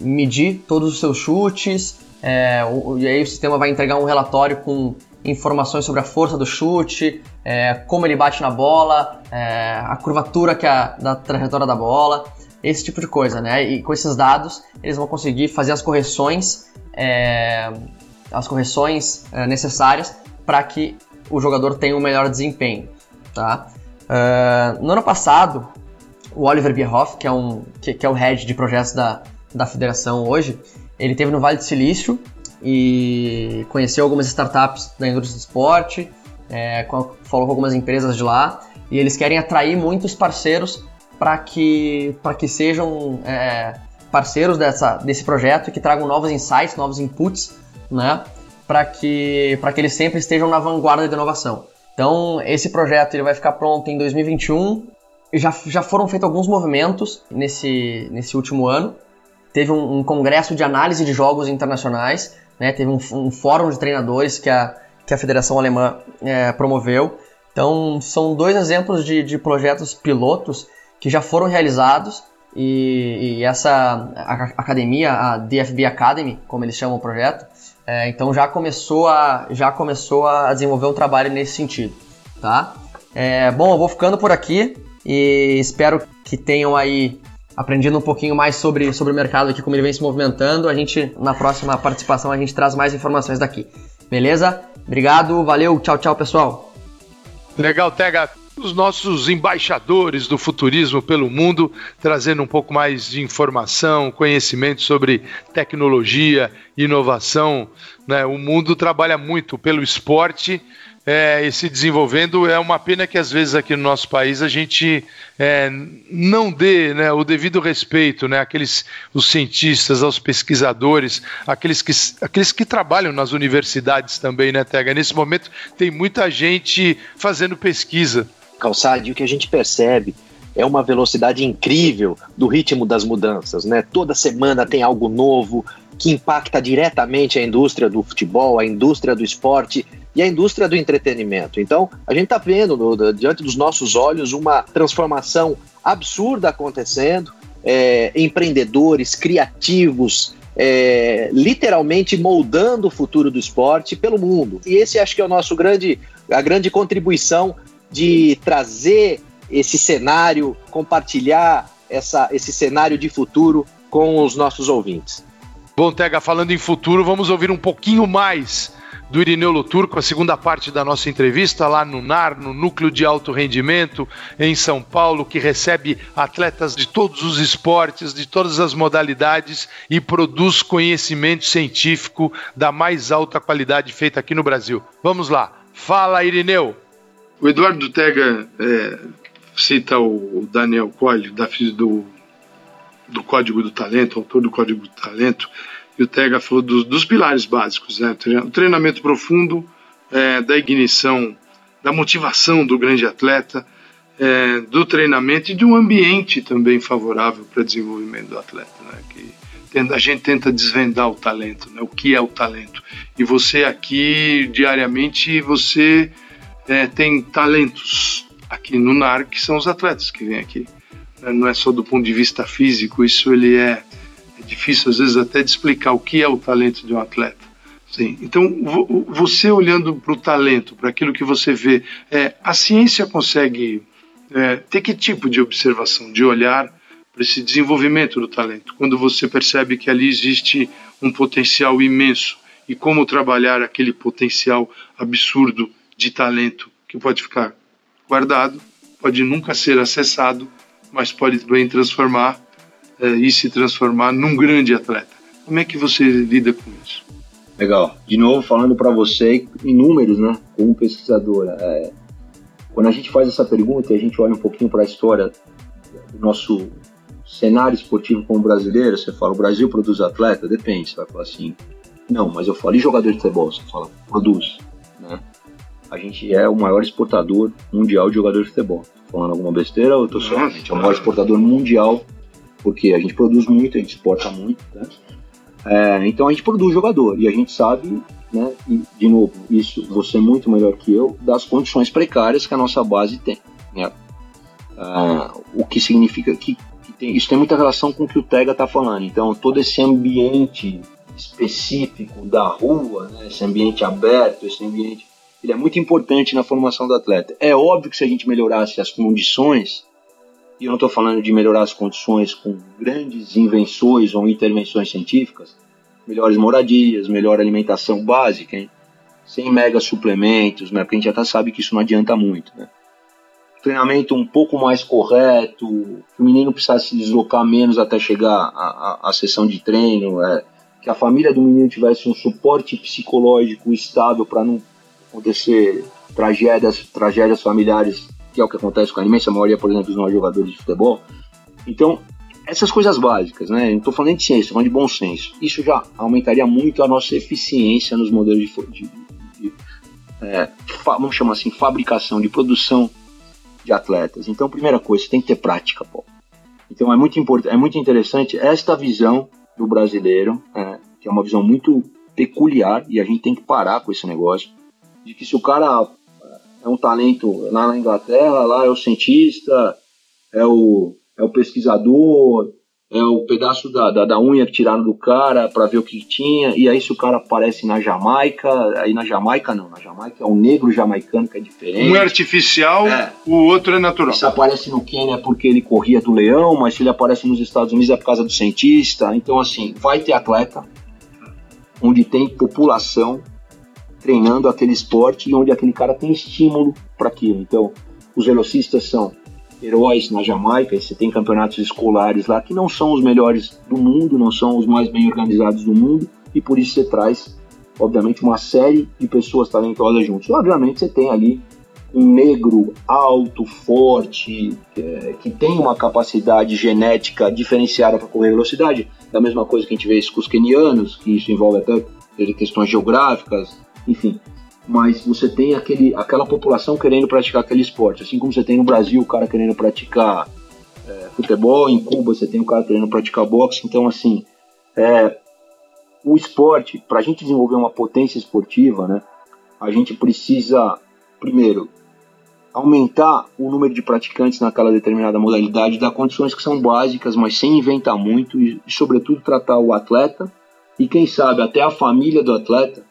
medir todos os seus chutes, é, o, e aí o sistema vai entregar um relatório com informações sobre a força do chute, é, como ele bate na bola, é, a curvatura que a, da trajetória da bola esse tipo de coisa, né? E com esses dados eles vão conseguir fazer as correções, é, as correções é, necessárias para que o jogador tenha um melhor desempenho, tá? Uh, no ano passado, o Oliver Bierhoff, que é, um, que, que, é o head de projetos da, da federação hoje, ele teve no Vale do Silício e conheceu algumas startups da indústria do esporte, é, falou com algumas empresas de lá e eles querem atrair muitos parceiros para que, que sejam é, parceiros dessa, desse projeto e que tragam novos insights, novos inputs, né? Para que, que eles sempre estejam na vanguarda da inovação. Então, esse projeto ele vai ficar pronto em 2021. Já, já foram feitos alguns movimentos nesse, nesse último ano. Teve um, um congresso de análise de jogos internacionais, né? teve um, um, fórum de treinadores que a, que a Federação Alemã é, promoveu. Então, são dois exemplos de, de projetos pilotos que já foram realizados e, e essa academia, a DFB Academy, como eles chamam o projeto, é, então já começou a já começou a desenvolver um trabalho nesse sentido, tá? É, bom, eu vou ficando por aqui e espero que tenham aí aprendido um pouquinho mais sobre, sobre o mercado aqui, como ele vem se movimentando. A gente, na próxima participação, a gente traz mais informações daqui. Beleza? Obrigado, valeu, tchau, tchau, pessoal. Legal, Tega os nossos embaixadores do futurismo pelo mundo, trazendo um pouco mais de informação, conhecimento sobre tecnologia, inovação. Né? O mundo trabalha muito pelo esporte é, e se desenvolvendo. É uma pena que às vezes aqui no nosso país a gente é, não dê né, o devido respeito né, àqueles, os cientistas, aos pesquisadores, aqueles que, aqueles que trabalham nas universidades também, né, Tega? Nesse momento tem muita gente fazendo pesquisa calçado, e o que a gente percebe é uma velocidade incrível do ritmo das mudanças, né? Toda semana tem algo novo que impacta diretamente a indústria do futebol, a indústria do esporte e a indústria do entretenimento. Então, a gente está vendo no, diante dos nossos olhos uma transformação absurda acontecendo, é, empreendedores, criativos, é, literalmente moldando o futuro do esporte pelo mundo. E esse acho que é o nosso grande, a grande contribuição de trazer esse cenário, compartilhar essa, esse cenário de futuro com os nossos ouvintes. Bom, Tega, falando em futuro, vamos ouvir um pouquinho mais do Irineu Luturco, a segunda parte da nossa entrevista lá no NAR, no Núcleo de Alto Rendimento, em São Paulo, que recebe atletas de todos os esportes, de todas as modalidades e produz conhecimento científico da mais alta qualidade feita aqui no Brasil. Vamos lá. Fala, Irineu! O Eduardo Tega é, cita o Daniel Coelho, da, do, do Código do Talento, autor do Código do Talento, e o Tega falou dos, dos pilares básicos, né? o treinamento profundo, é, da ignição, da motivação do grande atleta, é, do treinamento e de um ambiente também favorável para desenvolvimento do atleta, né? que a gente tenta desvendar o talento, né? o que é o talento. E você aqui, diariamente, você é, tem talentos aqui no NAR, que são os atletas que vêm aqui. Né? Não é só do ponto de vista físico, isso ele é, é difícil às vezes até de explicar o que é o talento de um atleta. Sim. Então, você olhando para o talento, para aquilo que você vê, é, a ciência consegue é, ter que tipo de observação, de olhar para esse desenvolvimento do talento? Quando você percebe que ali existe um potencial imenso e como trabalhar aquele potencial absurdo de talento que pode ficar guardado, pode nunca ser acessado, mas pode bem transformar é, e se transformar num grande atleta. Como é que você lida com isso? Legal. De novo, falando para você em números, né, como pesquisador, é, quando a gente faz essa pergunta e a gente olha um pouquinho para a história do nosso cenário esportivo como brasileiro, você fala, o Brasil produz atleta? Depende, você vai falar assim, não, mas eu falo, e jogador de futebol? Você fala, produz, né? A gente é o maior exportador mundial de jogadores de futebol. Falando alguma besteira eu tô só? A gente é o maior exportador mundial, porque a gente produz muito, a gente exporta muito, né? É, então a gente produz jogador e a gente sabe, né, e de novo, isso você é muito melhor que eu, das condições precárias que a nossa base tem. Né? É, o que significa que tem, isso tem muita relação com o que o Tega está falando. Então, todo esse ambiente específico da rua, né, esse ambiente aberto, esse ambiente, ele é muito importante na formação do atleta. É óbvio que se a gente melhorasse as condições, e eu não estou falando de melhorar as condições com grandes invenções ou intervenções científicas, melhores moradias, melhor alimentação básica, hein? sem mega suplementos, né? porque a gente já tá, sabe que isso não adianta muito. Né? treinamento um pouco mais correto, que o menino precisasse se deslocar menos até chegar à, sessão de treino, é, que a família do menino tivesse um suporte psicológico estável para não acontecer tragédias, tragédias familiares, que é o que acontece com a imensa maioria, por exemplo, dos nossos jogadores de futebol. Então, essas coisas básicas, né? Não estou falando de ciência, estou falando de bom senso. Isso já aumentaria muito a nossa eficiência nos modelos de, de, de é, vamos chamar assim, fabricação, de produção de atletas. Então, primeira coisa, tem que ter prática, pô. Então é muito importante, é muito interessante esta visão do brasileiro, é, que é uma visão muito peculiar e a gente tem que parar com esse negócio de que se o cara é um talento lá na Inglaterra, lá é o cientista, é o, é o pesquisador, é o pedaço da, da, da unha que tiraram do cara para ver o que tinha, e aí se o cara aparece na Jamaica, aí na Jamaica não, na Jamaica é um negro jamaicano que é diferente. Um é artificial, é. o outro é natural. Se aparece no Quênia é porque ele corria do leão, mas se ele aparece nos Estados Unidos é por causa do cientista. Então, assim, vai ter atleta onde tem população treinando aquele esporte e onde aquele cara tem estímulo para aquilo. Então, os velocistas são heróis na Jamaica, você tem campeonatos escolares lá que não são os melhores do mundo, não são os mais bem organizados do mundo, e por isso você traz, obviamente, uma série de pessoas talentosas juntos. E, obviamente, você tem ali um negro alto, forte, é, que tem uma capacidade genética diferenciada para correr velocidade, da mesma coisa que a gente vê isso com os kenianos, que isso envolve até questões geográficas, enfim mas você tem aquele, aquela população querendo praticar aquele esporte. Assim como você tem no Brasil o cara querendo praticar é, futebol, em Cuba você tem o cara querendo praticar boxe. Então, assim, é, o esporte, para a gente desenvolver uma potência esportiva, né, a gente precisa, primeiro, aumentar o número de praticantes naquela determinada modalidade, dar condições que são básicas, mas sem inventar muito, e, e sobretudo tratar o atleta e, quem sabe, até a família do atleta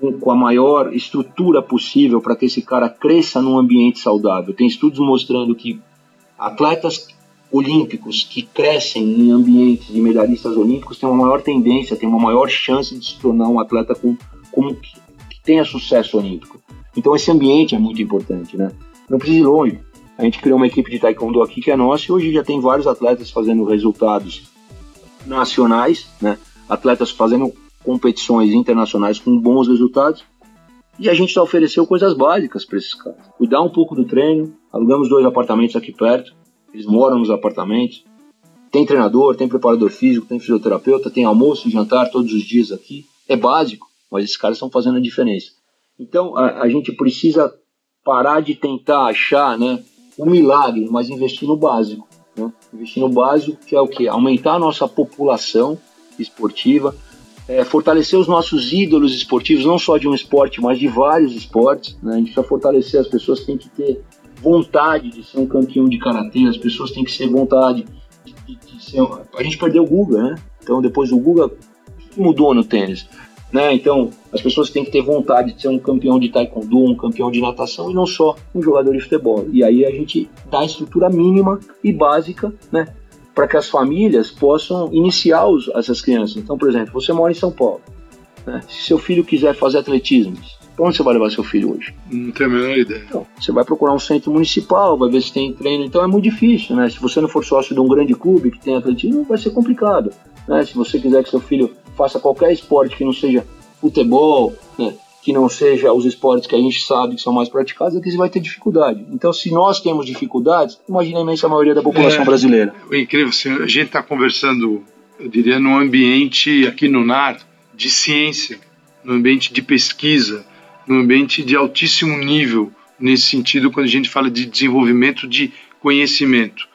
com, com a maior estrutura possível para que esse cara cresça num ambiente saudável. Tem estudos mostrando que atletas olímpicos que crescem em ambientes de medalhistas olímpicos têm uma maior tendência, têm uma maior chance de se tornar um atleta com, com que, que tenha sucesso olímpico. Então esse ambiente é muito importante, né? Não precisa ir longe. A gente criou uma equipe de taekwondo aqui que é nossa e hoje já tem vários atletas fazendo resultados nacionais, né? Atletas fazendo competições internacionais com bons resultados. E a gente já ofereceu coisas básicas para esses caras. Cuidar um pouco do treino, alugamos dois apartamentos aqui perto, eles moram nos apartamentos. Tem treinador, tem preparador físico, tem fisioterapeuta, tem almoço e jantar todos os dias aqui. É básico, mas esses caras estão fazendo a diferença. Então a, a gente precisa parar de tentar achar né, um milagre, mas investir no básico. Né? Investir no básico, que é o que? Aumentar a nossa população esportiva, é, fortalecer os nossos ídolos esportivos, não só de um esporte, mas de vários esportes. Né? A gente precisa fortalecer as pessoas, têm que ter vontade de ser um campeão de karatê, as pessoas têm que ter vontade de, de, de ser. A gente perdeu o Guga, né? Então, depois Guga, o que mudou no tênis? Né? Então, as pessoas têm que ter vontade de ser um campeão de taekwondo, um campeão de natação e não só um jogador de futebol. E aí a gente dá a estrutura mínima e básica, né? Para que as famílias possam iniciar os, essas crianças. Então, por exemplo, você mora em São Paulo. Né? Se seu filho quiser fazer atletismo, para onde você vai levar seu filho hoje? Não tenho a menor ideia. Então, você vai procurar um centro municipal, vai ver se tem treino. Então é muito difícil, né? Se você não for sócio de um grande clube que tem atletismo, vai ser complicado. Né? Se você quiser que seu filho faça qualquer esporte que não seja futebol, né? Que não seja os esportes que a gente sabe que são mais praticados, é que você vai ter dificuldade. Então, se nós temos dificuldades, imagina a imensa maioria da população é, brasileira. É incrível, assim, a gente está conversando, eu diria, num ambiente aqui no NAR de ciência, num ambiente de pesquisa, num ambiente de altíssimo nível, nesse sentido, quando a gente fala de desenvolvimento de conhecimento.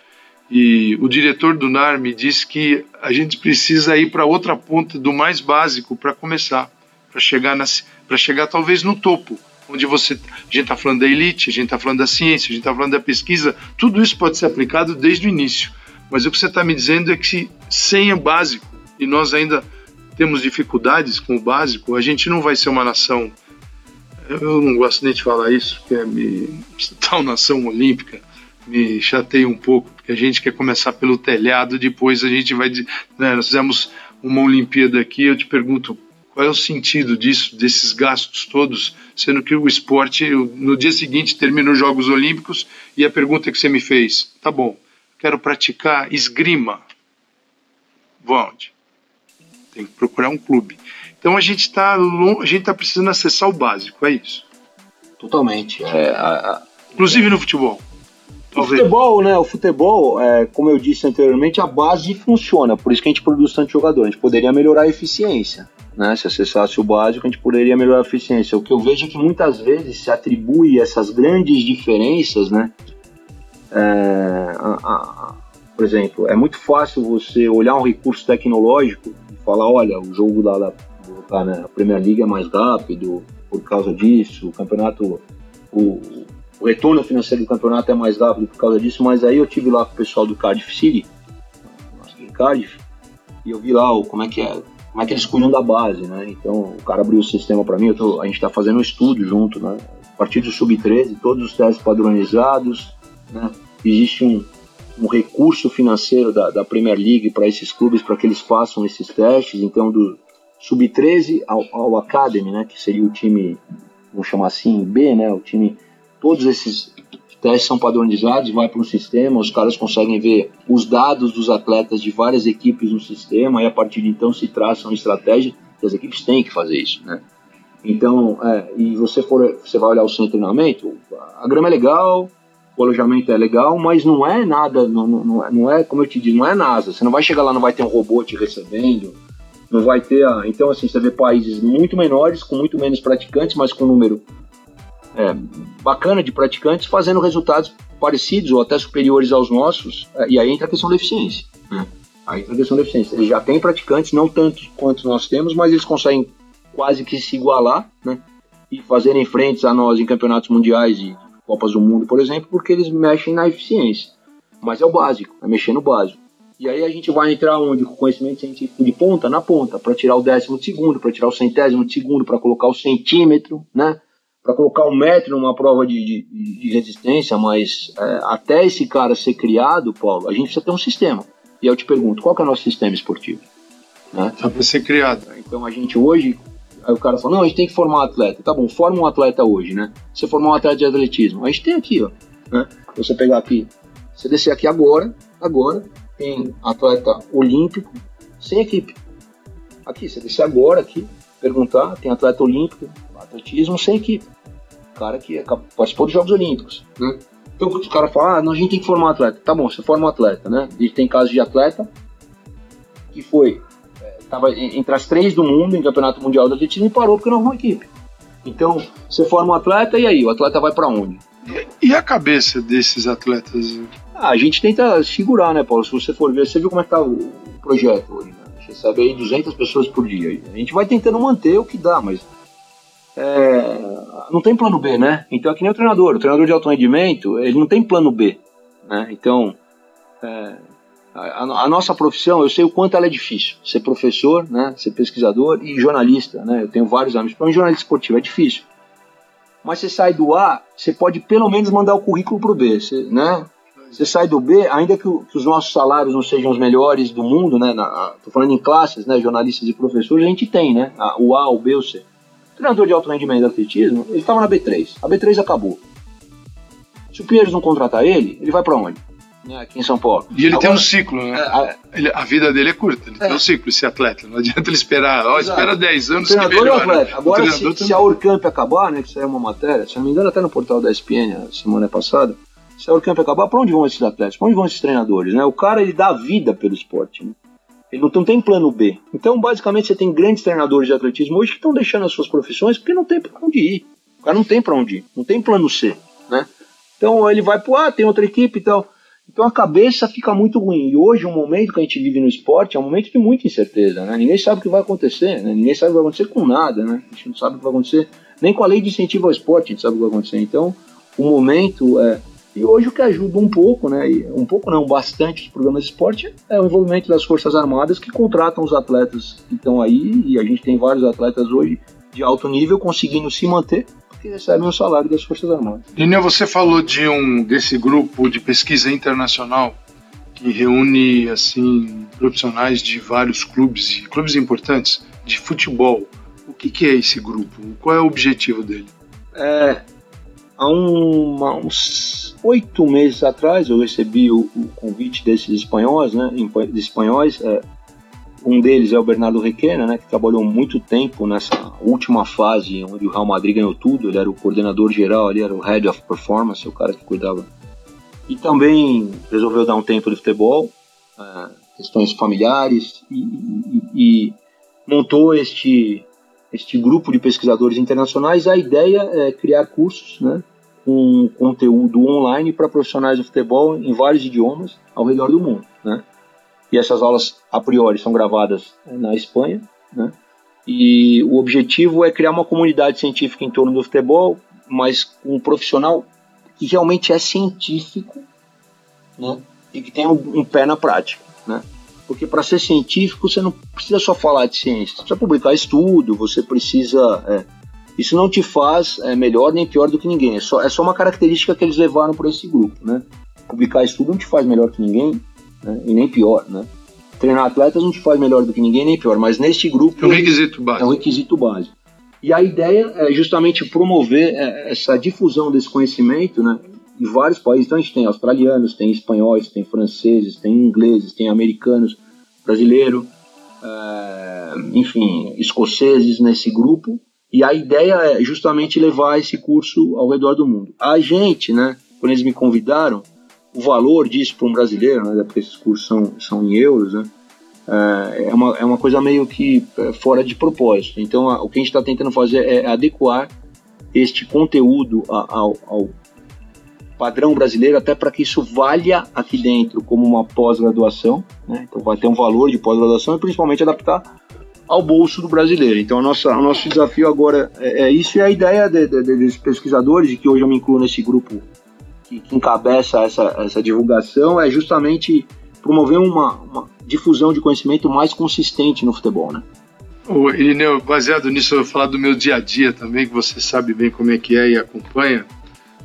E o diretor do NAR me disse que a gente precisa ir para outra ponta do mais básico para começar, para chegar, para chegar talvez no topo, onde você. A gente está falando da elite, a gente está falando da ciência, a gente está falando da pesquisa, tudo isso pode ser aplicado desde o início. Mas o que você está me dizendo é que sem o básico, e nós ainda temos dificuldades com o básico, a gente não vai ser uma nação. Eu não gosto nem de falar isso, que é me, [LAUGHS] tal nação olímpica me chateia um pouco, porque a gente quer começar pelo telhado, depois a gente vai. Né, nós fizemos uma Olimpíada aqui, eu te pergunto qual é o sentido disso, desses gastos todos, sendo que o esporte, no dia seguinte termina os Jogos Olímpicos e a pergunta que você me fez, tá bom, quero praticar esgrima. Vou onde? Tem que procurar um clube. Então a gente está tá precisando acessar o básico, é isso. Totalmente. É, a, a... Inclusive no futebol. O futebol, né? O futebol, é, como eu disse anteriormente, a base funciona. Por isso que a gente produz tanto jogador. A gente poderia melhorar a eficiência. Né? Se acessasse o básico, a gente poderia melhorar a eficiência. O que eu vejo é que muitas vezes se atribui essas grandes diferenças, né? É, a, a, por exemplo, é muito fácil você olhar um recurso tecnológico e falar, olha, o jogo da, da, da né, Premier League é mais rápido por causa disso, o campeonato, o, o retorno financeiro do campeonato é mais rápido por causa disso, mas aí eu tive lá com o pessoal do Cardiff City, em Cardiff, e eu vi lá o, como é que é, como é que eles cuidam da base, né? Então o cara abriu o sistema para mim, tô, a gente está fazendo um estudo junto, né? A partir do sub-13, todos os testes padronizados, né? Existe um, um recurso financeiro da, da Premier League para esses clubes para que eles façam esses testes. Então do sub-13 ao, ao Academy, né? Que seria o time, vamos chamar assim, B, né? O time todos esses testes são padronizados, vai para um sistema, os caras conseguem ver os dados dos atletas de várias equipes no sistema e a partir de então se traçam estratégias que as equipes têm que fazer isso, né? Então, é, e você for, você vai olhar o seu treinamento, a grama é legal, o alojamento é legal, mas não é nada, não, não, é, não é, como eu te digo, não é NASA. Você não vai chegar lá, não vai ter um robô te recebendo, não vai ter, a, então assim, você vê países muito menores, com muito menos praticantes, mas com um número é, bacana de praticantes fazendo resultados parecidos ou até superiores aos nossos, é, e aí entra a questão da eficiência. Né? Aí entra a questão da eficiência. Eles já têm praticantes, não tantos quanto nós temos, mas eles conseguem quase que se igualar né? e fazerem frentes a nós em campeonatos mundiais e Copas do Mundo, por exemplo, porque eles mexem na eficiência. Mas é o básico, é mexer no básico. E aí a gente vai entrar onde? Com conhecimento científico de ponta na ponta, para tirar o décimo de segundo, para tirar o centésimo de segundo, para colocar o centímetro, né? Para colocar um metro numa prova de, de, de resistência, mas é, até esse cara ser criado, Paulo, a gente precisa ter um sistema. E eu te pergunto, qual que é o nosso sistema esportivo? Né? para ser criado. Então a gente hoje, aí o cara fala, não, a gente tem que formar um atleta. Tá bom, forma um atleta hoje, né? Você formar um atleta de atletismo. A gente tem aqui, ó. Né? Você pegar aqui, você descer aqui agora, agora, tem atleta olímpico sem equipe. Aqui, você descer agora aqui, perguntar, tem atleta olímpico, atletismo sem equipe. Cara que é participou dos Jogos Olímpicos, né? Então os caras falam, ah, não, a gente tem que formar um atleta. Tá bom, você forma um atleta, né? A gente tem casos de atleta que foi, estava é, entre as três do mundo em campeonato mundial de atletismo e parou porque não arrumou equipe. Então, você forma um atleta e aí, o atleta vai para onde? E a cabeça desses atletas? Ah, a gente tenta segurar, né, Paulo? Se você for ver, você viu como é que tá o projeto hoje, né? A gente recebe aí 200 pessoas por dia. A gente vai tentando manter o que dá, mas é, não tem plano B, né? Então é que nem o treinador. O treinador de alto rendimento, ele não tem plano B, né? Então, é, a, a, nossa profissão, eu sei o quanto ela é difícil. Ser professor, né? Ser pesquisador e jornalista, né? Eu tenho vários amigos. Para um jornalista esportivo é difícil. Mas você sai do A, você pode pelo menos mandar o currículo pro B, você, né? Você sai do B, ainda que, que, os nossos salários não sejam os melhores do mundo, né? Na, tô falando em classes, né? Jornalistas e professores, a gente tem, né? O A, o B, o C treinador de alto rendimento de atletismo, ele estava na B3. A B3 acabou. Se o Pinheiros não contratar ele, ele vai para onde? Né, aqui em São Paulo. E ele Agora, tem um ciclo, né? É, ele, a vida dele é curta, ele é. tem um ciclo, esse atleta. Não adianta ele esperar, ó, espera 10 anos o que melhora. É atleta. Agora, se, se, a Urcamp acabar, né, que saiu uma matéria, se não me engano até no portal da ESPN, a semana passada, se a Urcamp acabar, para onde vão esses atletas? Para onde vão esses treinadores? Né? O cara, ele dá vida pelo esporte, né? Ele não tem plano B. Então, basicamente, você tem grandes treinadores de atletismo hoje que estão deixando as suas profissões porque não tem para onde ir. O cara não tem para onde ir, não tem plano C, né? Então, ele vai pro A, tem outra equipe e tal. Então, a cabeça fica muito ruim. E hoje, o momento que a gente vive no esporte é um momento de muita incerteza, né? Ninguém sabe o que vai acontecer, né? Ninguém sabe o que vai acontecer com nada, né? A gente não sabe o que vai acontecer nem com a lei de incentivo ao esporte, a gente sabe o que vai acontecer. Então, o momento é e hoje o que ajuda um pouco, né, um pouco não, bastante os programas de esporte é o envolvimento das Forças Armadas que contratam os atletas que estão aí, e a gente tem vários atletas hoje de alto nível conseguindo se manter porque recebem o salário das Forças Armadas. Lineu, você falou de um desse grupo de pesquisa internacional que reúne assim profissionais de vários clubes, clubes importantes de futebol. O que, que é esse grupo? Qual é o objetivo dele? É, há uma, uns oito meses atrás eu recebi o, o, convite desses espanhóis, né, de espanhóis. É, um deles é o Bernardo Requena, né, que trabalhou muito tempo nessa última fase onde o Real Madrid ganhou tudo. Ele era o coordenador geral, ele era o head of performance, o cara que cuidava. E também resolveu dar um tempo de futebol, é, questões familiares e, e, e montou este este grupo de pesquisadores internacionais, a ideia é criar cursos, né, com conteúdo online para profissionais de futebol em vários idiomas ao redor do mundo, né? E essas aulas a priori são gravadas na Espanha, né? E o objetivo é criar uma comunidade científica em torno do futebol, mas com um profissional que realmente é científico, né? E que tem um, um pé na prática, né? Porque para ser científico você não precisa só falar de ciência, você precisa publicar estudo, você precisa é, isso não te faz é, melhor nem pior do que ninguém. É só, é só uma característica que eles levaram para esse grupo, né? Publicar estudo não te faz melhor que ninguém né? e nem pior, né? Treinar atletas não te faz melhor do que ninguém nem pior, mas neste grupo é um requisito básico. É um requisito básico. E a ideia é justamente promover é, essa difusão desse conhecimento, né? Em vários países. Então a gente tem australianos, tem espanhóis, tem franceses, tem ingleses, tem americanos, brasileiro, é, enfim, escoceses nesse grupo e a ideia é justamente levar esse curso ao redor do mundo. A gente, né, quando eles me convidaram, o valor disso para um brasileiro, né, porque esses cursos são, são em euros, né, é, é uma, é uma coisa meio que é, fora de propósito. Então, a, o que a gente está tentando fazer é adequar este conteúdo ao, ao padrão brasileiro, até para que isso valha aqui dentro como uma pós-graduação. Né? Então, vai ter um valor de pós-graduação e principalmente adaptar ao bolso do brasileiro. Então, a nossa, o nosso desafio agora é, é isso e a ideia de, de, de, dos pesquisadores, que hoje eu me incluo nesse grupo que, que encabeça essa, essa divulgação, é justamente promover uma, uma, difusão de conhecimento mais consistente no futebol, né? O Irineu, baseado nisso, eu vou falar do meu dia a dia também, que você sabe bem como é que é e acompanha.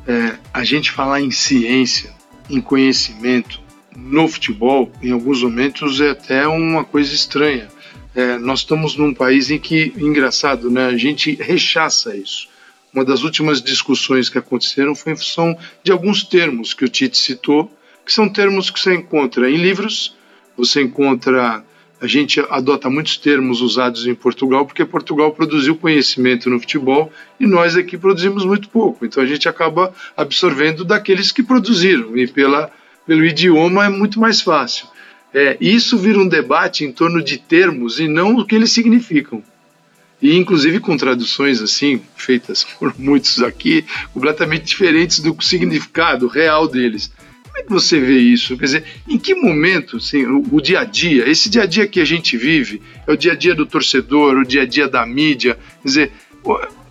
É, a gente falar em ciência, em conhecimento no futebol, em alguns momentos é até uma coisa estranha é, nós estamos num país em que, engraçado, né, a gente rechaça isso. Uma das últimas discussões que aconteceram foi em função de alguns termos que o Tite citou, que são termos que você encontra em livros, você encontra a gente adota muitos termos usados em Portugal, porque Portugal produziu conhecimento no futebol e nós aqui produzimos muito pouco. Então a gente acaba absorvendo daqueles que produziram, e pela, pelo idioma é muito mais fácil. É, isso vira um debate em torno de termos e não o que eles significam. E inclusive com traduções assim, feitas por [LAUGHS] muitos aqui, completamente diferentes do significado real deles. Como é que você vê isso? Quer dizer, em que momento assim, o, o, dia a dia, esse dia a dia que a gente vive, é o dia a dia do torcedor, o dia a dia da mídia, quer dizer,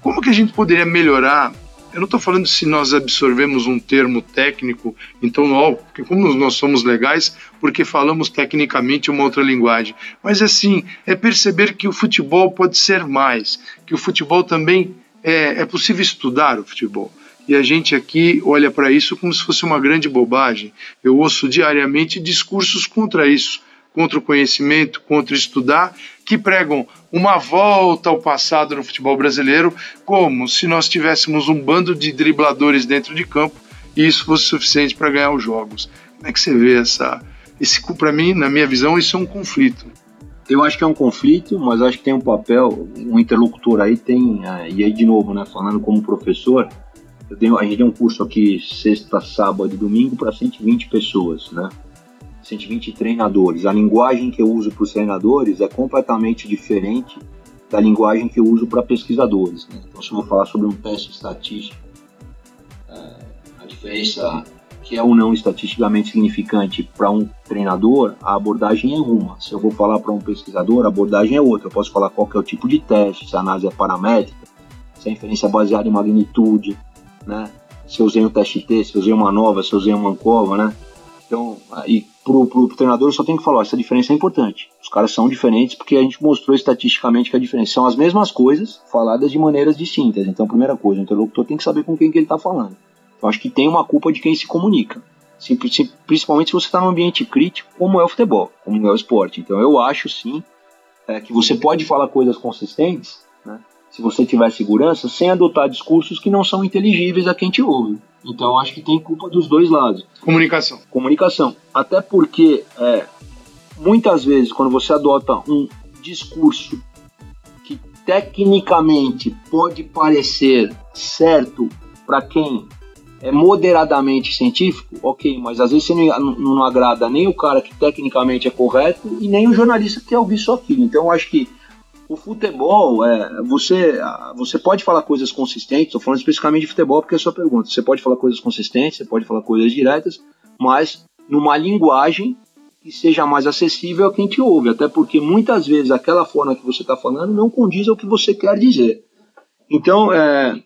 como que a gente poderia melhorar? Eu não estou falando se nós absorvemos um termo técnico, então, ó, porque como nós somos legais, porque falamos tecnicamente uma outra linguagem. Mas assim, é perceber que o futebol pode ser mais, que o futebol também é, é possível estudar o futebol e a gente aqui olha para isso como se fosse uma grande bobagem. Eu ouço diariamente discursos contra isso, contra o conhecimento, contra estudar, que pregam uma volta ao passado no futebol brasileiro, como se nós tivéssemos um bando de dribladores dentro de campo e isso fosse suficiente para ganhar os jogos. Como é que você vê essa? Esse, para mim, na minha visão, isso é um conflito. Eu acho que é um conflito, mas acho que tem um papel, um interlocutor aí tem, eh, e aí de novo, né, falando como professor, tenho, a gente tem um curso aqui sexta, sábado e domingo para 120 pessoas, né? 120 treinadores. A linguagem que eu uso para os treinadores é completamente diferente da linguagem que eu uso para pesquisadores. Né? Então, se eu vou falar sobre um teste estatístico, é, a diferença que é ou não estatisticamente significante para um treinador, a abordagem é uma. Se eu vou falar para um pesquisador, a abordagem é outra. Eu posso falar qual é o tipo de teste, se a análise é paramétrica, se a inferência é baseada em magnitude, né? Se eu usei um teste T, se eu usei uma nova, se eu usei uma Ancova, né? Então, e pro, pro, pro treinador eu só tenho que falar, essa diferença é importante. Os caras são diferentes porque a gente mostrou estatisticamente que a diferença são as mesmas coisas faladas de maneiras distintas. Então, primeira coisa, o interlocutor tem que saber com quem que ele está falando. Eu acho que tem uma culpa de quem se comunica. Se, principalmente se você está num ambiente crítico, como é o futebol, como é o esporte. Então, eu acho sim é, que você pode falar coisas consistentes, né? se você tiver segurança, sem adotar discursos que não são inteligíveis a quem te ouve. Então acho que tem culpa dos dois lados. Comunicação. Comunicação. Até porque é, muitas vezes quando você adota um discurso que tecnicamente pode parecer certo para quem é moderadamente científico, ok, mas às vezes você não, não, agrada nem o cara que tecnicamente é correto e nem o jornalista que quer ouvir só aquilo. Então eu acho que o futebol, é, você, você pode falar coisas consistentes, estou falando especificamente de futebol porque é a sua pergunta. Você pode falar coisas consistentes, você pode falar coisas diretas, mas numa linguagem que seja mais acessível a quem te ouve. Até porque muitas vezes aquela forma que você está falando não condiz ao que você quer dizer. Então, é,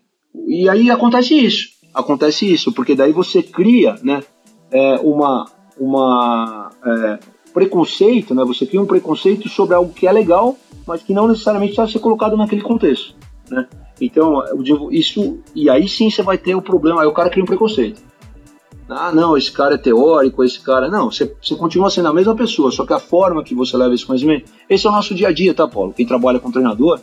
e aí acontece isso. Acontece isso, porque daí você cria né, é, uma, uma é, preconceito, né, você cria um preconceito sobre algo que é legal mas que não necessariamente precisa ser colocado naquele contexto, né? Então, isso, e aí sim você vai ter o problema, aí o cara cria um preconceito. Ah, não, esse cara é teórico, esse cara. Não, você, você continua sendo a mesma pessoa, só que a forma que você leva esse conhecimento. Esse é o nosso dia a dia, tá, Paulo? Quem trabalha com treinador,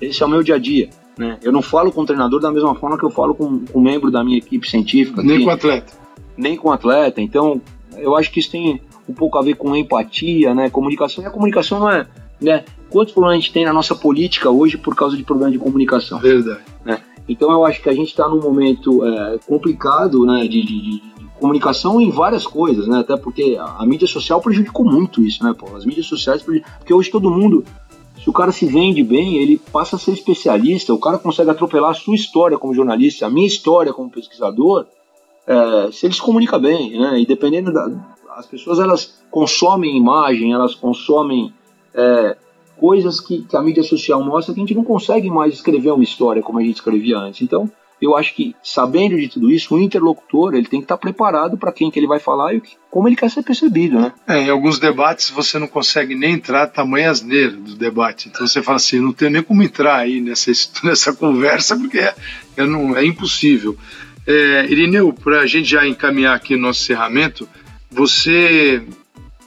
esse é o meu dia a dia. Né? Eu não falo com o treinador da mesma forma que eu falo com, com um membro da minha equipe científica. Nem que, com atleta. Nem com atleta. Então, eu acho que isso tem um pouco a ver com empatia, né? Comunicação. E a comunicação não é. Né? Quantos problemas a gente tem na nossa política hoje por causa de problemas de comunicação? Verdade. Né? Então eu acho que a gente está num momento é, complicado né, de, de, de, comunicação em várias coisas, né? Até porque a, mídia social prejudicou muito isso, né, Paulo? As mídias sociais porque hoje todo mundo, se o cara se vende bem, ele passa a ser especialista, o cara consegue atropelar a sua história como jornalista, a minha história como pesquisador, é, se ele se comunica bem, né? E dependendo da, as pessoas elas consomem imagem, elas consomem é, coisas que, que, a mídia social mostra que a gente não consegue mais escrever uma história como a gente escrevia antes. Então, eu acho que, sabendo de tudo isso, o interlocutor ele tem que estar preparado para quem que ele vai falar e como ele quer ser percebido, né? É, em alguns debates você não consegue nem entrar tamanha asneira do debate. Então você fala assim, não tenho nem como entrar aí nessa, [LAUGHS] nessa conversa porque é, é, não, é impossível. É, Irineu, para a gente já encaminhar aqui o nosso encerramento, você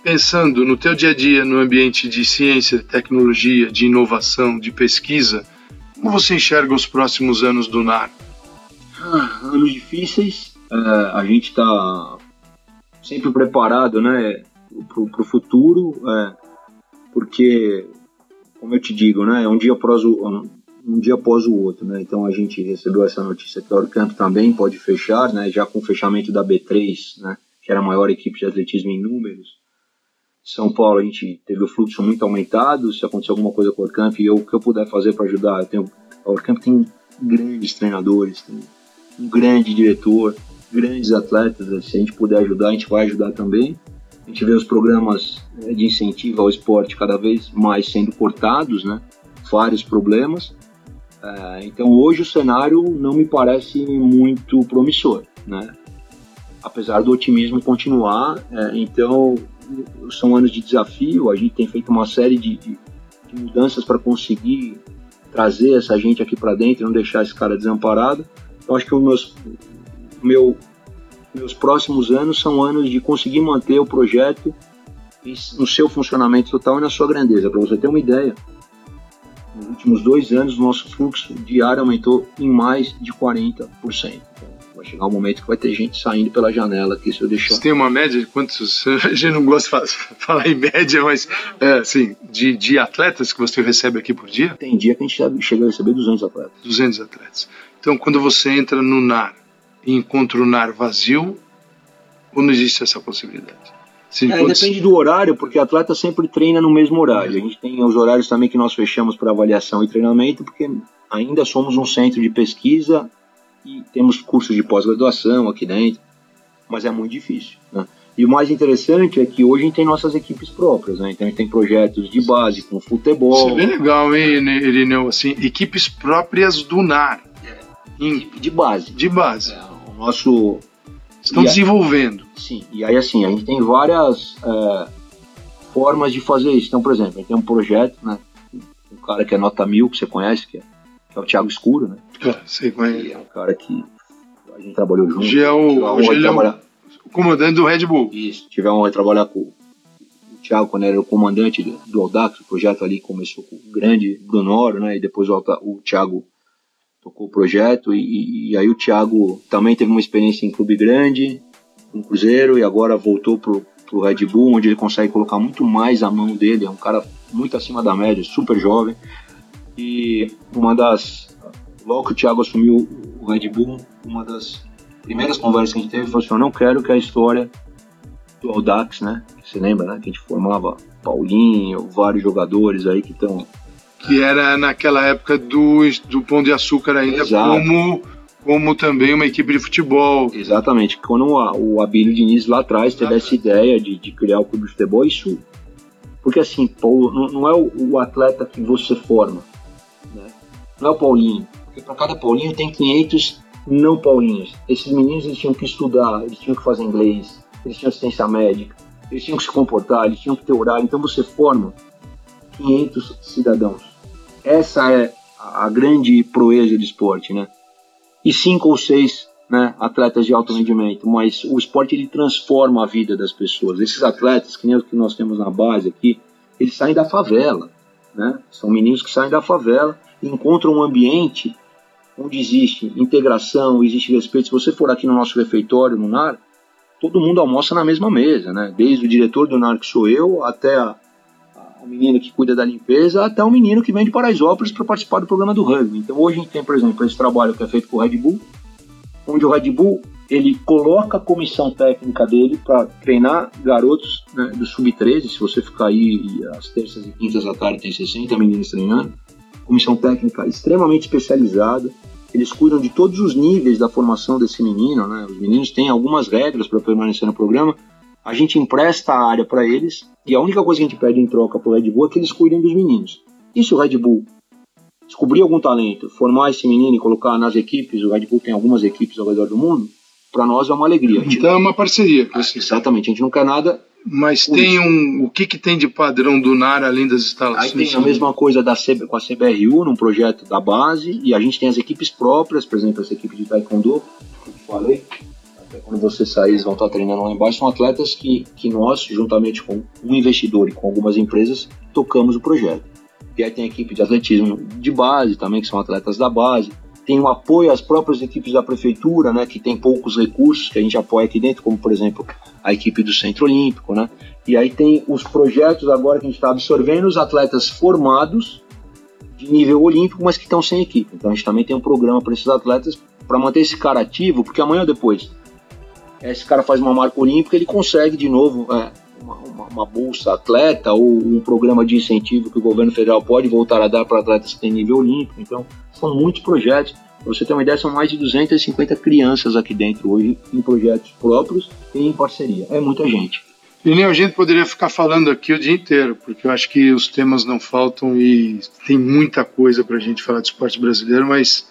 pensando no teu dia a dia no ambiente de ciência, tecnologia, de inovação, de pesquisa, como você enxerga os próximos anos do NAR? Ah, anos difíceis, é, a gente está sempre preparado né, para o futuro. É, porque, como eu te digo, né, é um dia após o, um dia após o outro, né? Então a gente recebeu essa notícia que o Orcamp também pode fechar, né? Já com o fechamento da B3, né? Que era a maior equipe de atletismo em números. São Paulo a gente teve o fluxo muito aumentado. Se acontecer alguma coisa com o Orcamp, eu o que eu puder fazer para ajudar, eu tenho, o Orcamp tem grandes treinadores, tem um grande diretor, grandes atletas. Se a gente puder ajudar, a gente vai ajudar também. A gente vê os programas né, de incentivo ao esporte cada vez mais sendo cortados, né? Vários problemas. É, então hoje o cenário não me parece muito promissor, né? Apesar do otimismo continuar, é, então são anos de desafio. A gente tem feito uma série de, de, de mudanças para conseguir trazer essa gente aqui para dentro, não deixar esse cara desamparado. Eu acho que os meus, meu, meus próximos anos são anos de conseguir manter o projeto no seu funcionamento total e na sua grandeza. Para você ter uma ideia, nos últimos dois anos, nosso fluxo diário aumentou em mais de 40%. Chegar um momento que vai ter gente saindo pela janela aqui, se eu deixar. Você tem uma média de quantos? [LAUGHS] A gente não gosta de [LAUGHS] falar em média, mas é, assim, de, de atletas que você recebe aqui por dia? Tem dia que a gente chega a receber 200 atletas. 200 atletas. Então, quando você entra no NAR e encontra o NAR vazio, ou não existe essa possibilidade? Sim, é, depende do horário, porque atleta sempre treina no mesmo horário. A gente tem os horários também que nós fechamos para avaliação e treinamento, porque ainda somos um centro de pesquisa e temos cursos de pós-graduação aqui dentro, mas é muito difícil. Né? E o mais interessante é que hoje a gente tem nossas equipes próprias, né? Então a gente tem projetos de base com futebol. Isso é bem legal, hein, Irineu? Assim, equipes próprias do NAR. É, em, de base. De base. É, o nosso Estão e desenvolvendo. Aí, sim, e aí assim, a gente tem várias é, formas de fazer isso. Então, por exemplo, a gente tem um projeto, né? Um cara que é nota mil, que você conhece, que é, que é o Thiago Escuro, né? Claro, sei conhece. é um cara que a gente trabalhou junto. Hoje é o, hoje ele é o comandante do Red Bull. Isso, tivemos a trabalhar com o Thiago quando era o comandante do, Audax, o projeto ali começou com o grande Brunoro, né? E depois o, o Thiago tocou o projeto e, e, aí o Thiago também teve uma experiência em clube grande, com Cruzeiro e agora voltou pro, pro Red Bull, onde ele consegue colocar muito mais a mão dele, é um cara muito acima da média, super jovem. E uma das logo que o Thiago assumiu o Red Bull, uma das primeiras conversas que a gente teve foi assim, eu não quero que a história do Audax, né, você lembra, né, que a gente formava Paulinho, vários jogadores aí que estão que era naquela época do, do Pão de Açúcar ainda Exato. como como também uma equipe de futebol. Exatamente. Quando o Abílio Diniz lá atrás teve essa ideia de, de, criar o clube de futebol, isso. Porque assim, Paulo, não, não é o, o, atleta que você forma. Né? Não é o Paulinho. Porque para cada Paulinho tem 500 não Paulinhos. Esses meninos eles tinham que estudar, eles tinham que fazer inglês, eles tinham assistência médica, eles tinham que se comportar, eles tinham que ter horário. Então você forma 500 cidadãos. Essa é a grande proeza do esporte, né? E cinco ou seis né, atletas de alto rendimento, mas o esporte ele transforma a vida das pessoas. Esses atletas, que nem os que nós temos na base aqui, eles saem da favela, né? São meninos que saem da favela e encontram um ambiente onde existe integração, existe respeito. Se você for aqui no nosso refeitório, no NAR, todo mundo almoça na mesma mesa, né? Desde o diretor do NAR, que sou eu, até a, o menino que cuida da limpeza, até o menino que vem de Paraisópolis para participar do programa do rugby. Então hoje a gente tem, por exemplo, esse trabalho que é feito com o Red Bull, onde o Red Bull ele coloca a comissão técnica dele para treinar garotos né, do sub-13. Se você ficar aí às terças e quintas da tarde, tem 60 meninos treinando. Comissão técnica extremamente especializada. Eles cuidam de todos os níveis da formação desse menino. Né? Os meninos têm algumas regras para permanecer no programa, a gente empresta a área para eles e a única coisa que a gente pede em troca pro Red Bull é que eles cuidem dos meninos. E se o Red Bull descobrir algum talento, formar esse menino e colocar nas equipes, o Red Bull tem algumas equipes ao redor do mundo, para nós é uma alegria. Então é uma parceria. Ah, exatamente, a gente não quer nada. Mas tem um. O que, que tem de padrão do NAR além das instalações? Aí tem a mesma coisa da CB, com a CBRU, num projeto da base, e a gente tem as equipes próprias, por exemplo, essa equipe de Taekwondo, que eu falei, quando você sair, eles vão estar treinando lá embaixo, são atletas que, que nós, juntamente com um investidor e com algumas empresas, tocamos o projeto. E aí tem a equipe de atletismo de base também, que são atletas da base. Tem o apoio às próprias equipes da prefeitura, né, que tem poucos recursos que a gente apoia aqui dentro, como por exemplo a equipe do Centro Olímpico, né? E aí tem os projetos agora que a gente está absorvendo os atletas formados de nível olímpico, mas que estão sem equipe. Então a gente também tem um programa para esses atletas para manter esse cara ativo, porque amanhã ou depois esse cara faz uma marca olímpica, ele consegue de novo é, uma, uma, uma, bolsa atleta ou um programa de incentivo que o governo federal pode voltar a dar para atletas que têm nível olímpico. Então, são muitos projetos. Para você ter uma ideia, são mais de 250 crianças aqui dentro hoje em projetos próprios e em parceria. É muita gente. E nem a gente poderia ficar falando aqui o dia inteiro, porque eu acho que os temas não faltam e tem muita coisa para a gente falar de esporte brasileiro, mas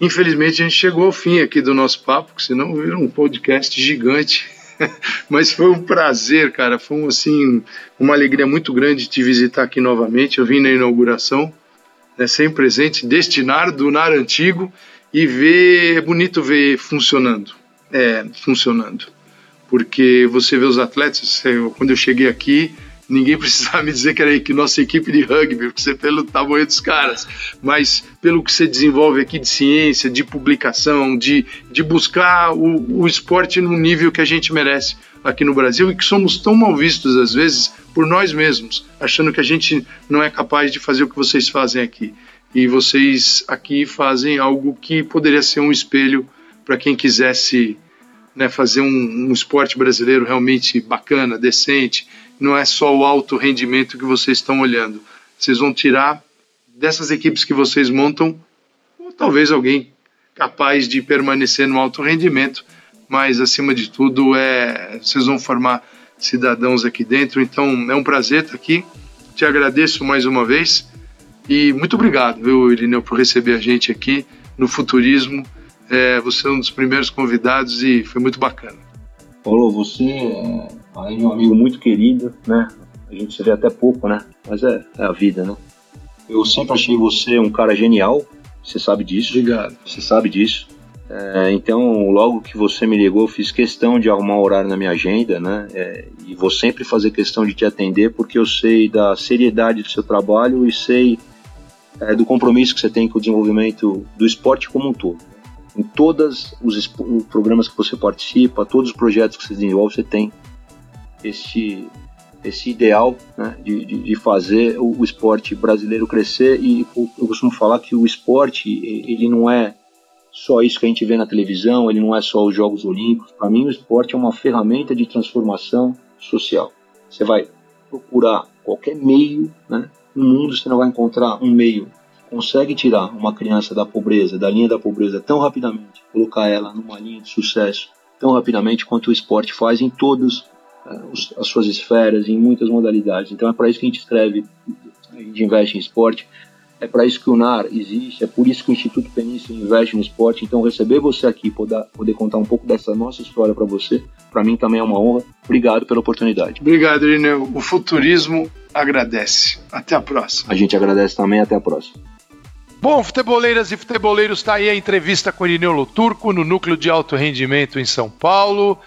infelizmente a gente chegou ao fim aqui do nosso papo, que senão vira um podcast gigante. [LAUGHS] mas foi um prazer, cara. Foi assim, uma alegria muito grande te visitar aqui novamente. Eu vim na inauguração né, sem presente, destinar do NAR antigo e ver, é bonito ver funcionando, é, funcionando, porque você vê os atletas, quando eu cheguei aqui, ninguém [LAUGHS] precisava me dizer que era que nossa equipe de rugby, porque você pelo tamanho dos caras, mas pelo que você desenvolve aqui de ciência, de publicação, de, de buscar o, o esporte no nível que a gente merece aqui no Brasil e que somos tão mal vistos às vezes por nós mesmos, achando que a gente não é capaz de fazer o que vocês fazem aqui. E vocês aqui fazem algo que poderia ser um espelho para quem quisesse né, fazer um, um esporte brasileiro realmente bacana, decente. Não é só o alto rendimento que vocês estão olhando. Vocês vão tirar dessas equipes que vocês montam, ou talvez alguém capaz de permanecer no alto rendimento, mas acima de tudo é vocês vão formar cidadãos aqui dentro. Então é um prazer estar aqui. Te agradeço mais uma vez e muito obrigado, viu, Irineu, por receber a gente aqui no Futurismo. É, você é um dos primeiros convidados e foi muito bacana. Paulo, você é, além de um amigo muito querido, né? A gente se vê até pouco, né? Mas é, é a vida, né? Eu sempre achei você um cara genial, você sabe disso. Obrigado. Você sabe disso. É, então, logo que você me ligou, fiz questão de arrumar um horário na minha agenda, né? É, e vou sempre fazer questão de te atender porque eu sei da seriedade do seu trabalho e sei é, do compromisso que você tem com o desenvolvimento do esporte como um todo. Em todos os, programas que você participa, todos os projetos que você desenvolve, você tem esse, esse ideal né, de, de, de, fazer o, o, esporte brasileiro crescer. E eu, costumo falar que o esporte ele não é só isso que a gente vê na televisão, ele não é só os Jogos Olímpicos. Para mim, o esporte é uma ferramenta de transformação social. Você vai procurar qualquer meio, né? No mundo você não vai encontrar um meio consegue tirar uma criança da pobreza, da linha da pobreza tão rapidamente, colocar ela numa linha de sucesso tão rapidamente quanto o esporte faz em todas uh, as suas esferas, em muitas modalidades. Então é para isso que a gente escreve, a gente investe em esporte, é para isso que o NAR existe, é por isso que o Instituto Península investe no esporte. Então, receber você aqui, poder, poder contar um pouco dessa nossa história para você, para mim também é uma honra. Obrigado pela oportunidade. Obrigado, Irineu. O futurismo agradece. Até a próxima. A gente agradece também. Até a próxima. Bom, futeboleiras e futeboleiros, está aí a entrevista com Irineu Loturco no Núcleo de Alto Rendimento em São Paulo.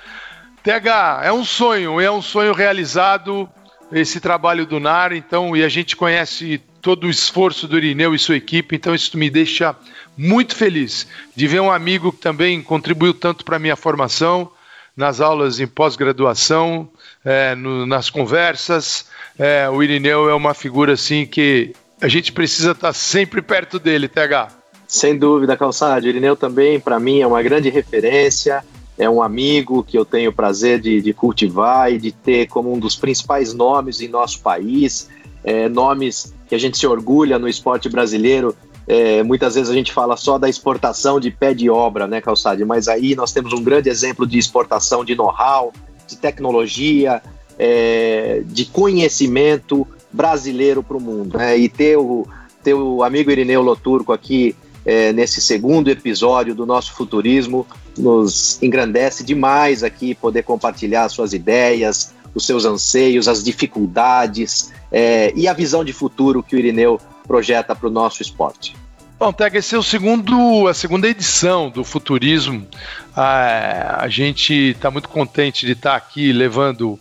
TH, é um sonho, é um sonho realizado esse trabalho do NAR, então, e a gente conhece todo o esforço do Irineu e sua equipe, então isso me deixa muito feliz de ver um amigo que também contribuiu tanto para a minha formação, nas aulas em pós-graduação, é, nas conversas. É, o Irineu é uma figura assim que a gente precisa estar tá sempre perto dele, TH. Sem dúvida, Calçado. Irineu também, para mim, é uma grande referência é um amigo que eu tenho o prazer de, de, cultivar e de ter como um dos principais nomes em nosso país, é, nomes que a gente se orgulha no esporte brasileiro. É, muitas vezes a gente fala só da exportação de pé de obra, né, Calçade? Mas aí nós temos um grande exemplo de exportação de know-how, de tecnologia, é, de conhecimento brasileiro para o mundo. Né? E ter o, ter o amigo Irineu Loturco aqui é, nesse segundo episódio do nosso futurismo nos engrandece demais aqui poder compartilhar suas ideias, os seus anseios, as dificuldades é, e a visão de futuro que o Irineu projeta para o nosso esporte. Bom, Tega, esse é o segundo, a segunda edição do Futurismo. Ah, a gente está muito contente de estar tá aqui levando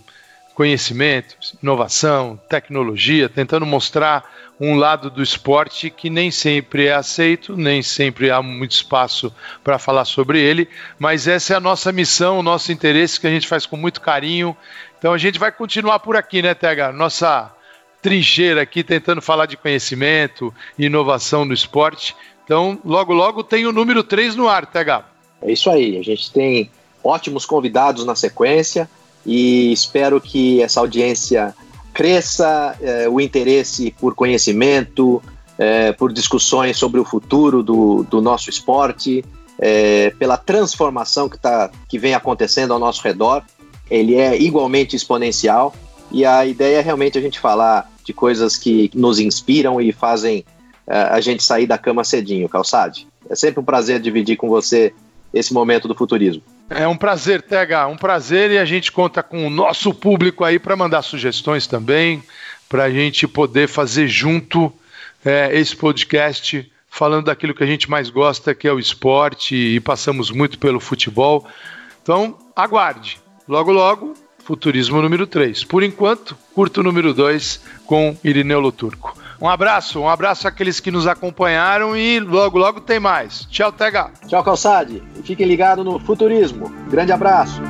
conhecimento, inovação, tecnologia, tentando mostrar um lado do esporte que nem sempre é aceito, nem sempre há muito espaço para falar sobre ele, mas essa é a nossa missão, o nosso interesse que a gente faz com muito carinho. Então a gente vai continuar por aqui, né, Tega? Nossa trincheira aqui tentando falar de conhecimento e inovação no esporte. Então, logo, logo tem o número 3 no ar, Tega. É isso aí, a gente tem ótimos convidados na sequência e espero que essa audiência cresça, é, o interesse por conhecimento, é, por discussões sobre o futuro do, do nosso esporte, é, pela transformação que, tá, que vem acontecendo ao nosso redor. Ele é igualmente exponencial e a ideia é realmente a gente falar de coisas que nos inspiram e fazem a gente sair da cama cedinho, Calçade. É sempre um prazer dividir com você esse momento do futurismo. É um prazer, Tega, um prazer e a gente conta com o nosso público aí para mandar sugestões também, para a gente poder fazer junto é, esse podcast falando daquilo que a gente mais gosta, que é o esporte, e passamos muito pelo futebol. Então, aguarde. Logo, logo, Futurismo número 3. Por enquanto, curto número 2 com Irineu Loturco. Um abraço, um abraço àqueles que nos acompanharam e logo, logo tem mais. Tchau, Tega. Tchau, Calçade. E fiquem ligados no Futurismo. Grande abraço.